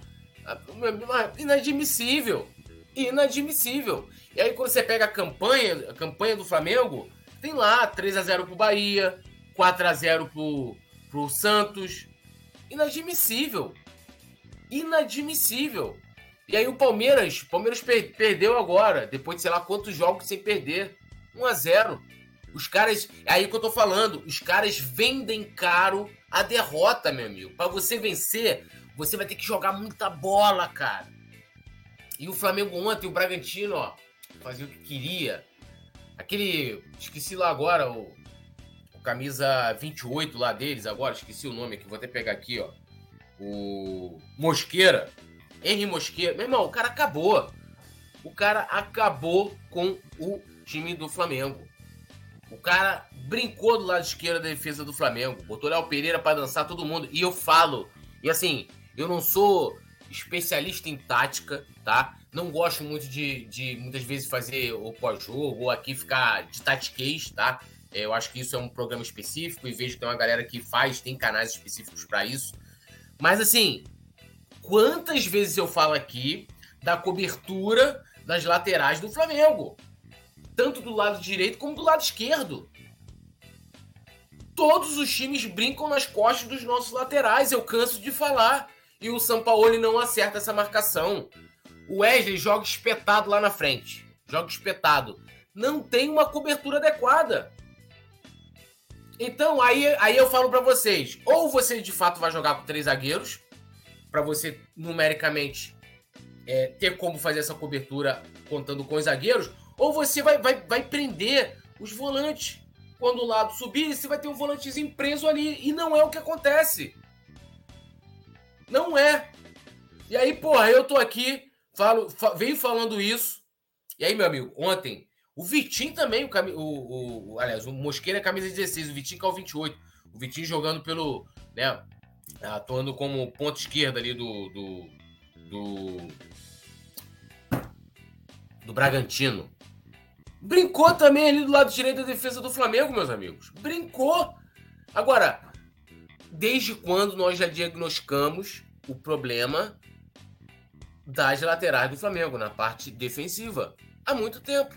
Inadmissível. Inadmissível. E aí, quando você pega a campanha, a campanha do Flamengo, tem lá 3 a 0 pro Bahia, 4 a 0 pro, pro Santos. Inadmissível. Inadmissível. E aí o Palmeiras, Palmeiras per perdeu agora, depois de sei lá quantos jogos sem perder. 1 a 0. Os caras, é aí que eu tô falando, os caras vendem caro a derrota, meu amigo. Para você vencer, você vai ter que jogar muita bola, cara. E o Flamengo ontem, o Bragantino, ó, fazia o que queria. Aquele, esqueci lá agora, o, o camisa 28 lá deles agora, esqueci o nome aqui, vou até pegar aqui, ó. O Mosqueira, Henry Mosqueira. Meu irmão, o cara acabou. O cara acabou com o time do Flamengo. O cara brincou do lado esquerdo da defesa do Flamengo, botou Léo Pereira para dançar todo mundo. E eu falo, e assim, eu não sou especialista em tática, tá? Não gosto muito de, de muitas vezes fazer o pós-jogo ou aqui ficar de tatiquês, tá? É, eu acho que isso é um programa específico e vejo que tem uma galera que faz, tem canais específicos para isso. Mas assim, quantas vezes eu falo aqui da cobertura das laterais do Flamengo? Tanto do lado direito como do lado esquerdo. Todos os times brincam nas costas dos nossos laterais, eu canso de falar. E o Sampaoli não acerta essa marcação. O Wesley joga espetado lá na frente. Joga espetado. Não tem uma cobertura adequada. Então, aí, aí eu falo para vocês: ou você de fato vai jogar com três zagueiros, para você numericamente é, ter como fazer essa cobertura contando com os zagueiros, ou você vai, vai, vai prender os volantes. Quando o lado subir, você vai ter um volantezinho preso ali. E não é o que acontece. Não é. E aí, porra, eu tô aqui, falo, fa venho falando isso. E aí, meu amigo, ontem, o Vitinho também, o, o, o aliás, o Mosqueira é camisa 16, o Vitinho que é o 28. O Vitinho jogando pelo, né, atuando como ponto esquerda ali do, do, do, do Bragantino. Brincou também ali do lado direito da defesa do Flamengo, meus amigos. Brincou. Agora, desde quando nós já diagnosticamos o problema das laterais do Flamengo na parte defensiva? Há muito tempo.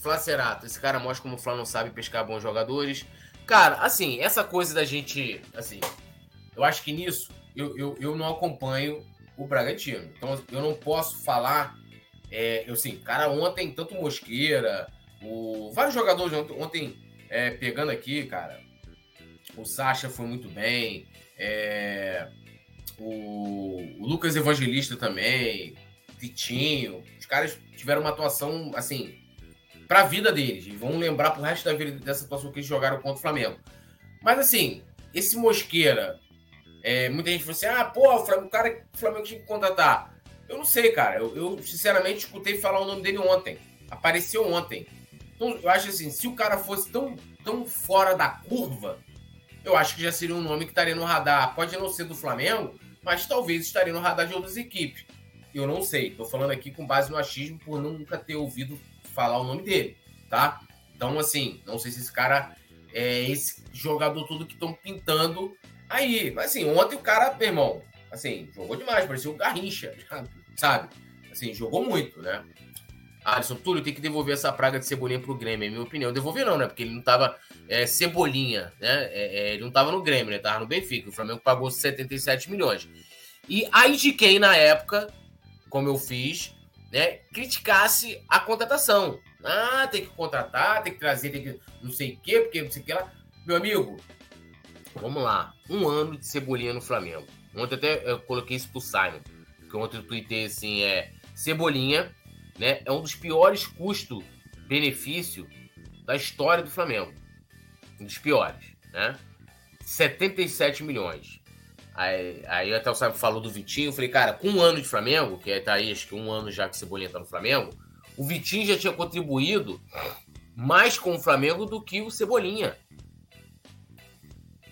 Flacerato, esse cara mostra como o Flamengo não sabe pescar bons jogadores. Cara, assim, essa coisa da gente. Assim, eu acho que nisso eu, eu, eu não acompanho o Bragantino. Então eu não posso falar é, eu sim, cara, ontem, tanto Mosqueira, o, vários jogadores ontem, é, pegando aqui, cara. O Sacha foi muito bem. É, o, o, Lucas Evangelista também. Vitinho. Os caras tiveram uma atuação, assim, pra vida deles. E vão lembrar pro resto da vida dessa atuação que eles jogaram contra o Flamengo. Mas, assim, esse Mosqueira. É, muita gente falou assim: ah, pô, o, cara o Flamengo tinha que contratar. Eu não sei, cara. Eu, eu, sinceramente escutei falar o nome dele ontem. Apareceu ontem. Então, eu acho assim, se o cara fosse tão, tão fora da curva, eu acho que já seria um nome que estaria no radar. Pode não ser do Flamengo, mas talvez estaria no radar de outras equipes. Eu não sei. Tô falando aqui com base no achismo por nunca ter ouvido falar o nome dele, tá? Então, assim, não sei se esse cara é esse jogador todo que estão pintando aí. Mas, assim, ontem o cara, meu irmão, assim, jogou demais, parecia o Garrincha, *laughs* sabe? Assim, jogou muito, né? Alisson, Túlio tem que devolver essa praga de Cebolinha pro Grêmio, é minha opinião. Devolver não, né? Porque ele não tava é, Cebolinha, né? É, é, ele não tava no Grêmio, né? Tava no Benfica. O Flamengo pagou 77 milhões. E aí de quem, na época, como eu fiz, né? Criticasse a contratação. Ah, tem que contratar, tem que trazer, tem que não sei o quê, porque não sei o que lá. Meu amigo, vamos lá. Um ano de Cebolinha no Flamengo. Ontem até eu coloquei isso pro Simon. Porque ontem eu tuitei assim, é... Cebolinha né, é um dos piores custo-benefício da história do Flamengo. Um dos piores, né? 77 milhões. Aí, aí até o Sábio falou do Vitinho. Eu falei, cara, com um ano de Flamengo, que é, tá aí acho que um ano já que Cebolinha tá no Flamengo, o Vitinho já tinha contribuído mais com o Flamengo do que o Cebolinha.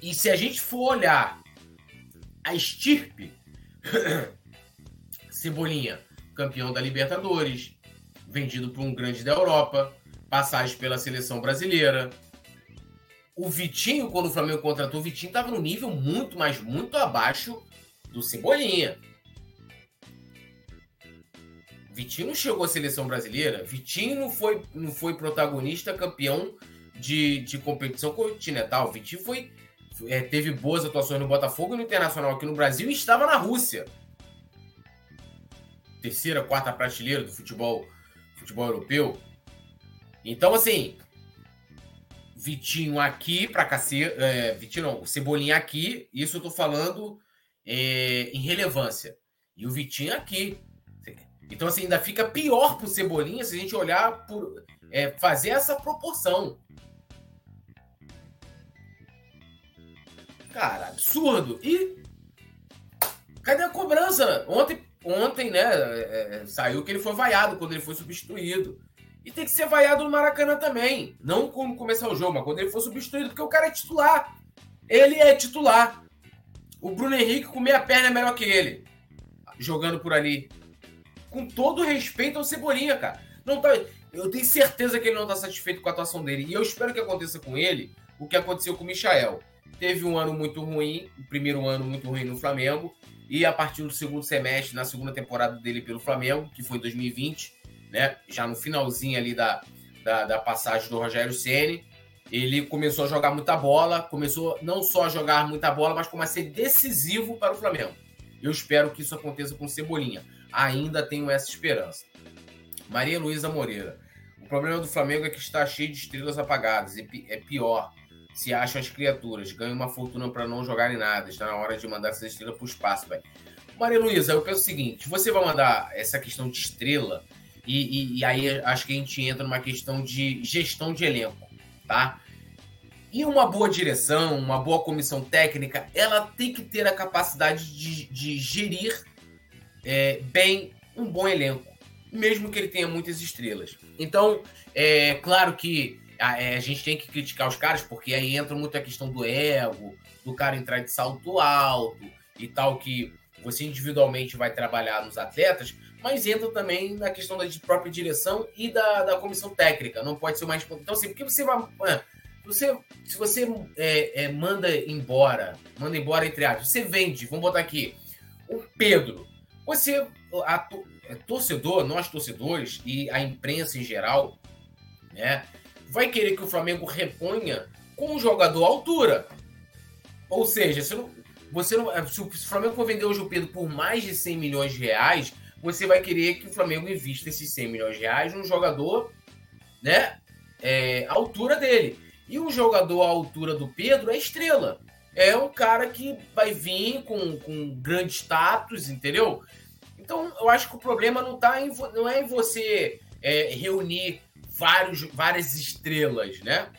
E se a gente for olhar a estirpe, *clears throat* Cebolinha campeão da Libertadores, vendido por um grande da Europa, passagem pela seleção brasileira. O Vitinho, quando o Flamengo contratou o Vitinho, estava no nível muito, mas muito abaixo do Cebolinha. Vitinho não chegou à seleção brasileira. Vitinho não foi, não foi protagonista, campeão de, de competição continental. Vitinho foi, é, teve boas atuações no Botafogo e no Internacional aqui no Brasil e estava na Rússia terceira, quarta prateleira do futebol, futebol europeu. Então, assim, Vitinho aqui para cacete, é, Vitinho não, Cebolinha aqui, isso eu tô falando é, em relevância. E o Vitinho aqui. Então, assim, ainda fica pior pro Cebolinha se a gente olhar por. É, fazer essa proporção. Cara, absurdo. E. Cadê a cobrança? Ontem ontem, né, é, é, saiu que ele foi vaiado quando ele foi substituído. E tem que ser vaiado no Maracanã também. Não quando começar o jogo, mas quando ele for substituído, porque o cara é titular. Ele é titular. O Bruno Henrique com meia perna é melhor que ele. Jogando por ali. Com todo respeito ao Cebolinha, cara. Não tá, eu tenho certeza que ele não está satisfeito com a atuação dele. E eu espero que aconteça com ele o que aconteceu com o Michael. Teve um ano muito ruim, o primeiro ano muito ruim no Flamengo e a partir do segundo semestre, na segunda temporada dele pelo Flamengo, que foi em 2020, né? Já no finalzinho ali da, da, da passagem do Rogério Ceni, ele começou a jogar muita bola, começou não só a jogar muita bola, mas como a ser decisivo para o Flamengo. Eu espero que isso aconteça com Cebolinha. Ainda tenho essa esperança. Maria Luísa Moreira. O problema do Flamengo é que está cheio de estrelas apagadas. É pior se acham as criaturas, ganham uma fortuna para não jogarem nada. Está na hora de mandar essas estrelas para o espaço, velho. Maria Luísa, eu penso o seguinte: você vai mandar essa questão de estrela, e, e, e, aí acho que a gente entra numa questão de gestão de elenco, tá? E uma boa direção, uma boa comissão técnica, ela tem que ter a capacidade de, de gerir é, bem um bom elenco, mesmo que ele tenha muitas estrelas. Então, é claro que a, é, a, gente tem que criticar os caras, porque aí entra muito a questão do ego, do cara entrar de salto alto e tal, que você individualmente vai trabalhar nos atletas, mas entra também na questão da própria direção e da, da comissão técnica. Não pode ser mais. Então, assim, porque você vai. Você, se você é, é, manda embora, manda embora entre aspas, você vende, vamos botar aqui, o Pedro. Você, a, é, torcedor, nós torcedores e a imprensa em geral, né? Vai querer que o Flamengo reponha com um jogador à altura. Ou seja, se, não, você não, se o Flamengo for vender hoje o Pedro por mais de 100 milhões de reais, você vai querer que o Flamengo invista esses 100 milhões de reais num jogador né, é, à altura dele. E o jogador à altura do Pedro é estrela. É um cara que vai vir com, com grande status, entendeu? Então, eu acho que o problema não, tá em, não é em você é, reunir vários, várias estrelas, né?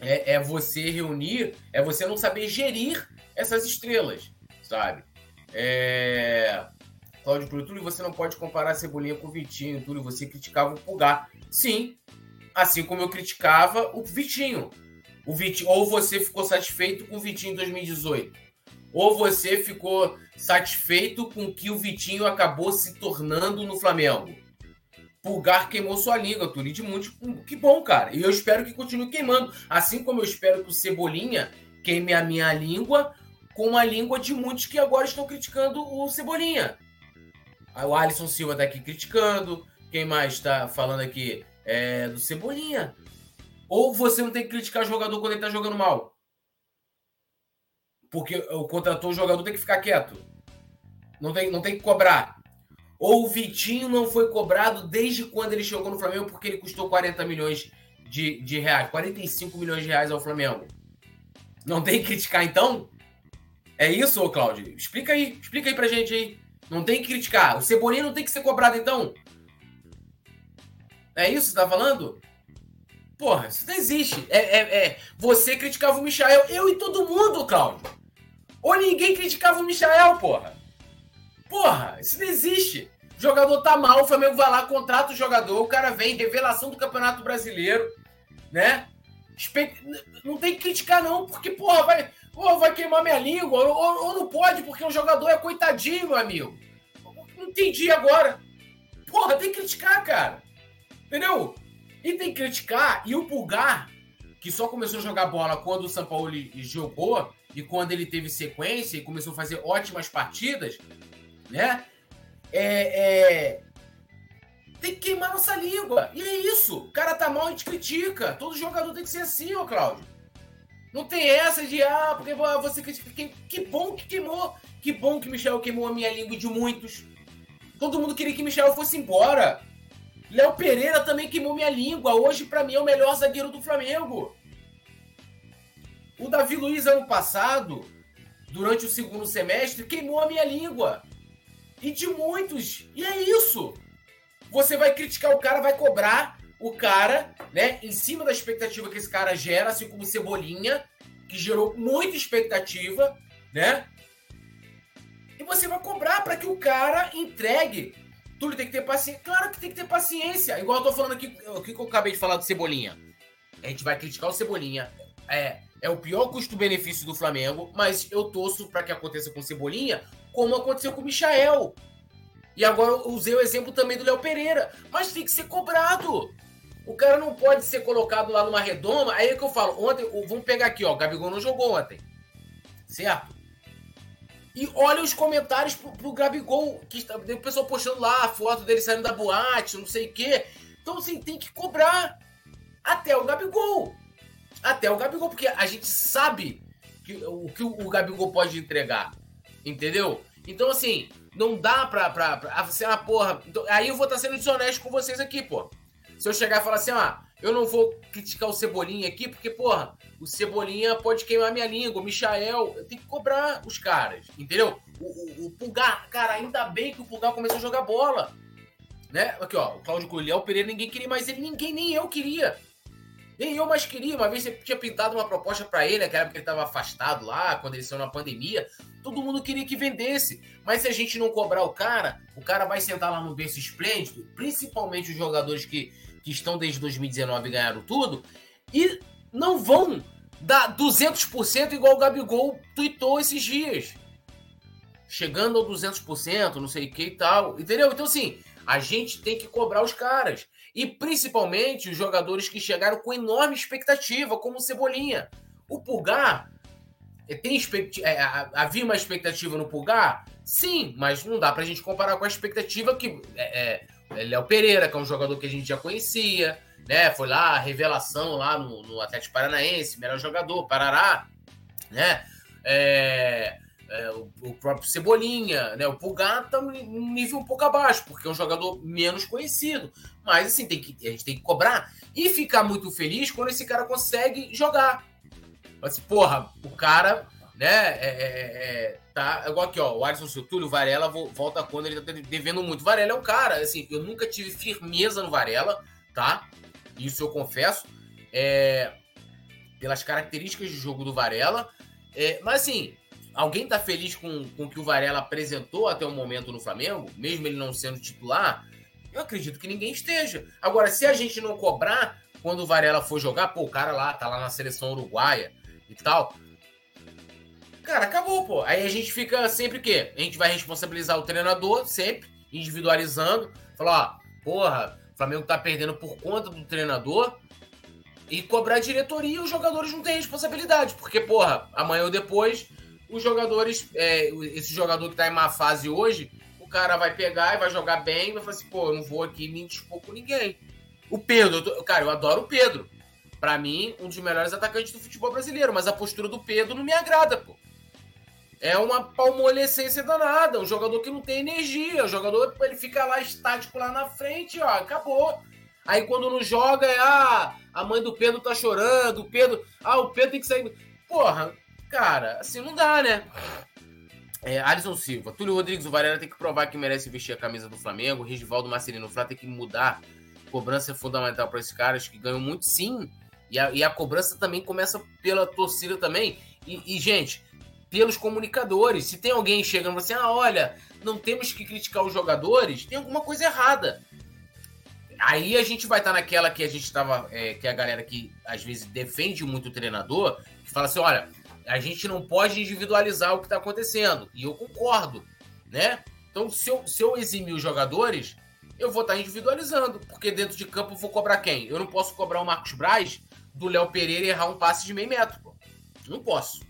É, é você reunir, é você não saber gerir essas estrelas, sabe? É... Cláudio Túlio, você não pode comparar a Cebolinha com o Vitinho, Túlio, você criticava o Pulgar. Sim, assim como eu criticava o Vitinho. O Vitinho. Ou você ficou satisfeito com o Vitinho em 2018, ou você ficou satisfeito com o que o Vitinho acabou se tornando no Flamengo. Pulgar queimou sua língua, Turi de muito. Que bom, cara. E eu espero que continue queimando. Assim como eu espero que o Cebolinha queime a minha língua com a língua de muitos que agora estão criticando o Cebolinha. O Alisson Silva tá aqui criticando, Quem mais está falando aqui? É do Cebolinha. Ou você não tem que criticar o jogador quando ele está jogando mal? Porque o contratou o jogador tem que ficar quieto. Não tem, não tem que cobrar. Ou o Vitinho não foi cobrado desde quando ele chegou no Flamengo porque ele custou 40 milhões de, de reais, 45 milhões de reais ao Flamengo. Não tem que criticar então? É isso, ô Cláudio? Explica aí, explica aí pra gente aí. Não tem que criticar. O Cebolinha não tem que ser cobrado então? É isso que tá falando? Porra, isso não existe. É, é, é, Você criticava o Michael, eu e todo mundo, Cláudio. Ou ninguém criticava o Michael, porra. Porra, isso não existe. O jogador tá mal, o Flamengo vai lá, contrata o jogador, o cara vem, revelação do Campeonato Brasileiro, né? Não tem que criticar, não, porque, porra, vai, porra, vai queimar minha língua, ou, ou, ou não pode, porque o jogador é coitadinho, meu amigo. Não entendi agora. Porra, tem que criticar, cara. Entendeu? E tem que criticar. E o Pulgar, que só começou a jogar bola quando o São Paulo jogou, e quando ele teve sequência e começou a fazer ótimas partidas, né? É, é, Tem que queimar nossa língua. E é isso. O cara tá mal, a gente critica. Todo jogador tem que ser assim, ó, Cláudio. Não tem essa de, ah, porque você critica. Que, que bom que queimou. Que bom que Michel queimou a minha língua de muitos. Todo mundo queria que Michel fosse embora. Léo Pereira também queimou minha língua. Hoje, para mim, é o melhor zagueiro do Flamengo. O Davi Luiz, ano passado, durante o segundo semestre, queimou a minha língua. E de muitos. E é isso. Você vai criticar o cara, vai cobrar o cara, né? Em cima da expectativa que esse cara gera, assim como Cebolinha, que gerou muita expectativa, né? E você vai cobrar para que o cara entregue. Túlio tem que ter paciência. Claro que tem que ter paciência. Igual eu tô falando aqui, o que eu acabei de falar do Cebolinha. A gente vai criticar o Cebolinha. É, é o pior custo-benefício do Flamengo, mas eu torço para que aconteça com o Cebolinha, como aconteceu com o Michael. E agora eu usei o exemplo também do Léo Pereira. Mas tem que ser cobrado. O cara não pode ser colocado lá numa redoma. Aí é que eu falo, ontem, vamos pegar aqui, ó. O Gabigol não jogou ontem. Certo? E olha os comentários pro, pro Gabigol. Que tem o pessoal postando lá a foto dele saindo da boate, não sei o quê. Então, assim, tem que cobrar. Até o Gabigol. Até o Gabigol, porque a gente sabe que, o que o Gabigol pode entregar. Entendeu? Então, assim, não dá pra. pra, pra você, ah, porra. Então, aí eu vou estar tá sendo desonesto com vocês aqui, pô. Se eu chegar e falar assim, ah, eu não vou criticar o Cebolinha aqui, porque, porra, o Cebolinha pode queimar minha língua, o Michael, eu tenho que cobrar os caras, entendeu? O, o, o Pulgar, cara, ainda bem que o Pulgar começou a jogar bola. Né? Aqui, ó, o Cláudio Coelho, o Pereira, ninguém queria mais ele, ninguém, nem eu queria. Nem eu mais queria. Uma vez você tinha pintado uma proposta para ele, naquela época ele estava afastado lá, quando ele saiu na pandemia. Todo mundo queria que vendesse. Mas se a gente não cobrar o cara, o cara vai sentar lá no berço esplêndido, principalmente os jogadores que, que estão desde 2019 e ganharam tudo, e não vão dar 200% igual o Gabigol tweetou esses dias. Chegando ao 200%, não sei o que e tal. Entendeu? Então, assim, a gente tem que cobrar os caras. E principalmente os jogadores que chegaram com enorme expectativa, como o Cebolinha. O Pulgar eh, tem expect... É, havia uma expectativa no Pulgar? Sim, mas não dá pra gente comparar com a expectativa que é, é, Léo Pereira, que é um jogador que a gente já conhecia, né? Foi lá, revelação lá no, no Atlético Paranaense, melhor jogador, Parará, né? É, é, o, o, próprio Cebolinha, né? O Pulgar tá num nível um pouco abaixo, porque é um jogador menos conhecido. Mas assim, tem que, a gente tem que cobrar e ficar muito feliz quando esse cara consegue jogar. Assim, porra, o cara, né? É, é, é tá igual aqui, ó. O Alisson Siltúlio, o Varela volta quando ele tá devendo muito. Varela é um cara, assim, eu nunca tive firmeza no Varela, tá? Isso eu confesso. É, pelas características de jogo do Varela. É, mas assim, Alguém tá feliz com, com o que o Varela apresentou até o momento no Flamengo, mesmo ele não sendo titular? Eu acredito que ninguém esteja. Agora, se a gente não cobrar quando o Varela for jogar, pô, o cara lá tá lá na seleção uruguaia e tal. Cara, acabou, pô. Aí a gente fica sempre o quê? A gente vai responsabilizar o treinador, sempre, individualizando. Falar, ó, porra, o Flamengo tá perdendo por conta do treinador. E cobrar a diretoria, os jogadores não têm responsabilidade. Porque, porra, amanhã ou depois os jogadores, é, esse jogador que tá em má fase hoje, cara vai pegar e vai jogar bem vai falar assim, pô, eu não vou aqui me dispor com ninguém. O Pedro, eu tô, cara, eu adoro o Pedro. Para mim, um dos melhores atacantes do futebol brasileiro, mas a postura do Pedro não me agrada, pô. É uma palmolescência danada, um jogador que não tem energia, o jogador ele fica lá estático lá na frente, ó, acabou. Aí quando não joga é ah, a mãe do Pedro tá chorando, o Pedro, ah, o Pedro tem que sair. Porra, cara, assim não dá, né? É, Alisson Silva, Túlio Rodrigues, o Varela tem que provar que merece vestir a camisa do Flamengo, Regivaldo Marcelino Flá tem que mudar. Cobrança é fundamental para esses caras que ganham muito, sim. E a, e a cobrança também começa pela torcida também. E, e, gente, pelos comunicadores. Se tem alguém chegando assim, ah, olha, não temos que criticar os jogadores, tem alguma coisa errada. Aí a gente vai estar tá naquela que a gente estava, é, que a galera que às vezes defende muito o treinador, que fala assim, olha, a gente não pode individualizar o que está acontecendo. E eu concordo, né? Então, se eu, se eu eximir os jogadores, eu vou estar tá individualizando, porque dentro de campo eu vou cobrar quem? Eu não posso cobrar o Marcos Braz do Léo Pereira errar um passe de meio metro, pô. Não posso.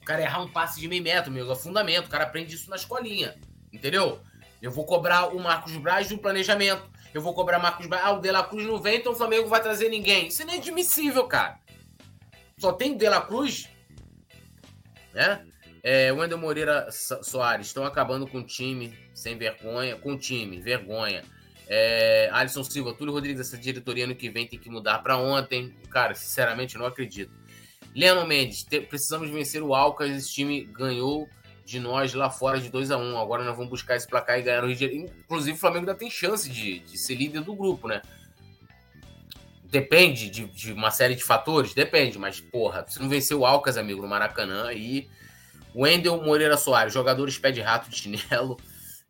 O cara errar um passe de meio metro, meu, é fundamento. O cara aprende isso na escolinha. Entendeu? Eu vou cobrar o Marcos Braz do planejamento. Eu vou cobrar Marcos Braz. Ah, o De La Cruz não vem, então o Flamengo vai trazer ninguém. Isso é inadmissível, cara. Só tem o De La Cruz, né? É, Wendel Moreira Soares estão acabando com o time sem vergonha, com o time, vergonha. É, Alisson Silva, Túlio Rodrigues, essa diretoria ano que vem tem que mudar para ontem. Cara, sinceramente, não acredito. Leandro Mendes, te, precisamos vencer o Alcas. Esse time ganhou de nós lá fora de 2 a 1 um. Agora nós vamos buscar esse placar e ganhar o Rio de Janeiro. Inclusive, o Flamengo ainda tem chance de, de ser líder do grupo, né? Depende de, de, uma série de fatores? Depende, mas, porra, se não vencer o Alcas, amigo, no Maracanã, aí. Wendel Moreira Soares, jogadores pé de rato de *laughs* chinelo.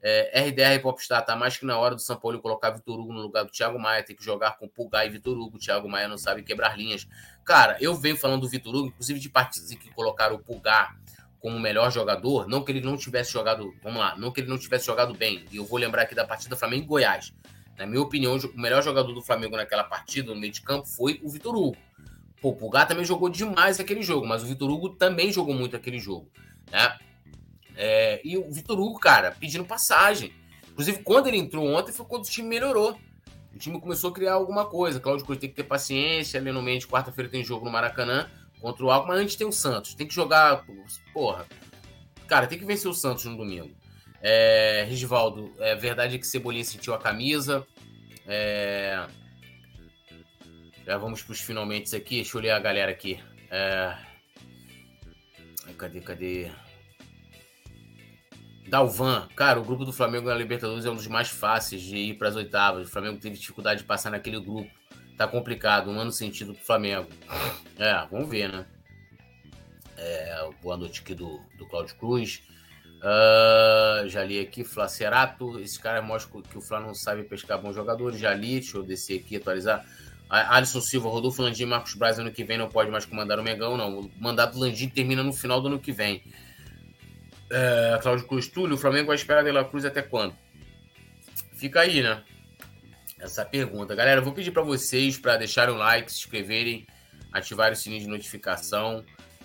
É, RDR Popstar, tá mais que na hora do São Paulo colocar Vitor Hugo no lugar do Thiago Maia, tem que jogar com Pulgar e Vitor Hugo. Thiago Maia não sabe quebrar linhas. Cara, eu venho falando do Vitor Hugo, inclusive de partidas em que colocaram o Pulgar como melhor jogador, não que ele não tivesse jogado, vamos lá, não que ele não tivesse jogado bem. E eu vou lembrar aqui da partida Flamengo e Goiás. Na minha opinião, o melhor jogador do Flamengo naquela partida, no meio de campo, foi o Vitor Hugo. Pô, o Pulgar também jogou demais aquele jogo, mas o Vitor Hugo também jogou muito aquele jogo, né? É, e o Vitor Hugo, cara, pedindo passagem. Inclusive, quando ele entrou ontem, foi quando o time melhorou. O time começou a criar alguma coisa. Cláudio Coelho tem que ter paciência. Leno Mendes, quarta-feira tem jogo no Maracanã contra o Alckmin. Antes tem o Santos. Tem que jogar. Porra. Cara, tem que vencer o Santos no domingo. É, Rigivaldo, é verdade que Cebolinha sentiu a camisa. É, já vamos para os finalmente aqui. Deixa eu ler a galera aqui. É, cadê, cadê? Dalvan, cara, o grupo do Flamengo na Libertadores é um dos mais fáceis de ir para as oitavas. O Flamengo teve dificuldade de passar naquele grupo. Tá complicado, um ano sentido pro Flamengo. É, vamos ver, né? É, boa noite aqui do, do Cláudio Cruz. Uh, já li aqui, Flacerato. Esse cara mostra que o Flamengo não sabe pescar bons jogadores. Já li, deixa eu descer aqui, atualizar. Alisson Silva, Rodolfo Landim Marcos Braz ano que vem não pode mais comandar o Megão, não. O mandato do Landim termina no final do ano que vem. É, Cláudio Cruz o Flamengo vai esperar a De La Cruz até quando? Fica aí, né? Essa pergunta. Galera, eu vou pedir para vocês para deixarem o like, se inscreverem, ativarem o sininho de notificação.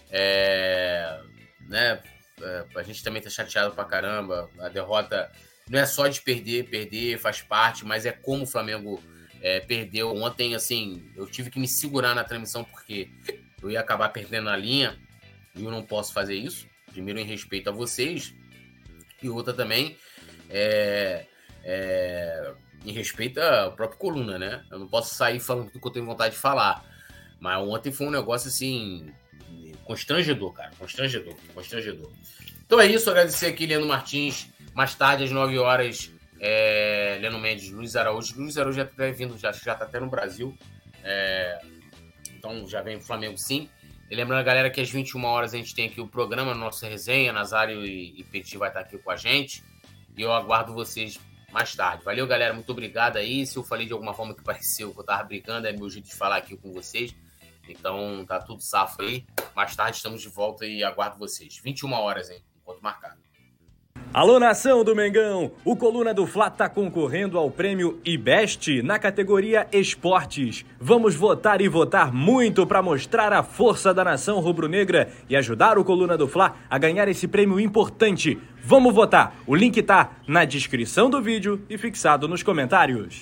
É, né? É, a gente também tá chateado pra caramba. A derrota não é só de perder, perder faz parte, mas é como o Flamengo é, perdeu. Ontem, assim, eu tive que me segurar na transmissão porque eu ia acabar perdendo a linha e eu não posso fazer isso. Primeiro, em respeito a vocês, e outra também é, é, em respeito à própria coluna, né? Eu não posso sair falando tudo que eu tenho vontade de falar. Mas ontem foi um negócio assim. Constrangedor, cara. Constrangedor, constrangedor. Então é isso, agradecer aqui, Leandro Martins. Mais tarde, às 9 horas, é, Leno Mendes, Luiz Araújo. Luiz Araújo já está vindo, já, já tá até no Brasil. É, então já vem o Flamengo sim. E lembrando galera que às 21 horas a gente tem aqui o programa, nossa resenha, Nazário e, e Petit vai estar aqui com a gente. E eu aguardo vocês mais tarde. Valeu, galera. Muito obrigado aí. Se eu falei de alguma forma que *laughs* pareceu que eu tava brincando, é meu jeito de falar aqui com vocês. Então tá tudo safo aí. Mais tarde estamos de volta e aguardo vocês. 21 horas, hein? Enquanto marcado. Alô nação do Mengão! O Coluna do Fla está concorrendo ao prêmio IBEST na categoria Esportes. Vamos votar e votar muito para mostrar a força da nação rubro-negra e ajudar o Coluna do Fla a ganhar esse prêmio importante. Vamos votar. O link tá na descrição do vídeo e fixado nos comentários.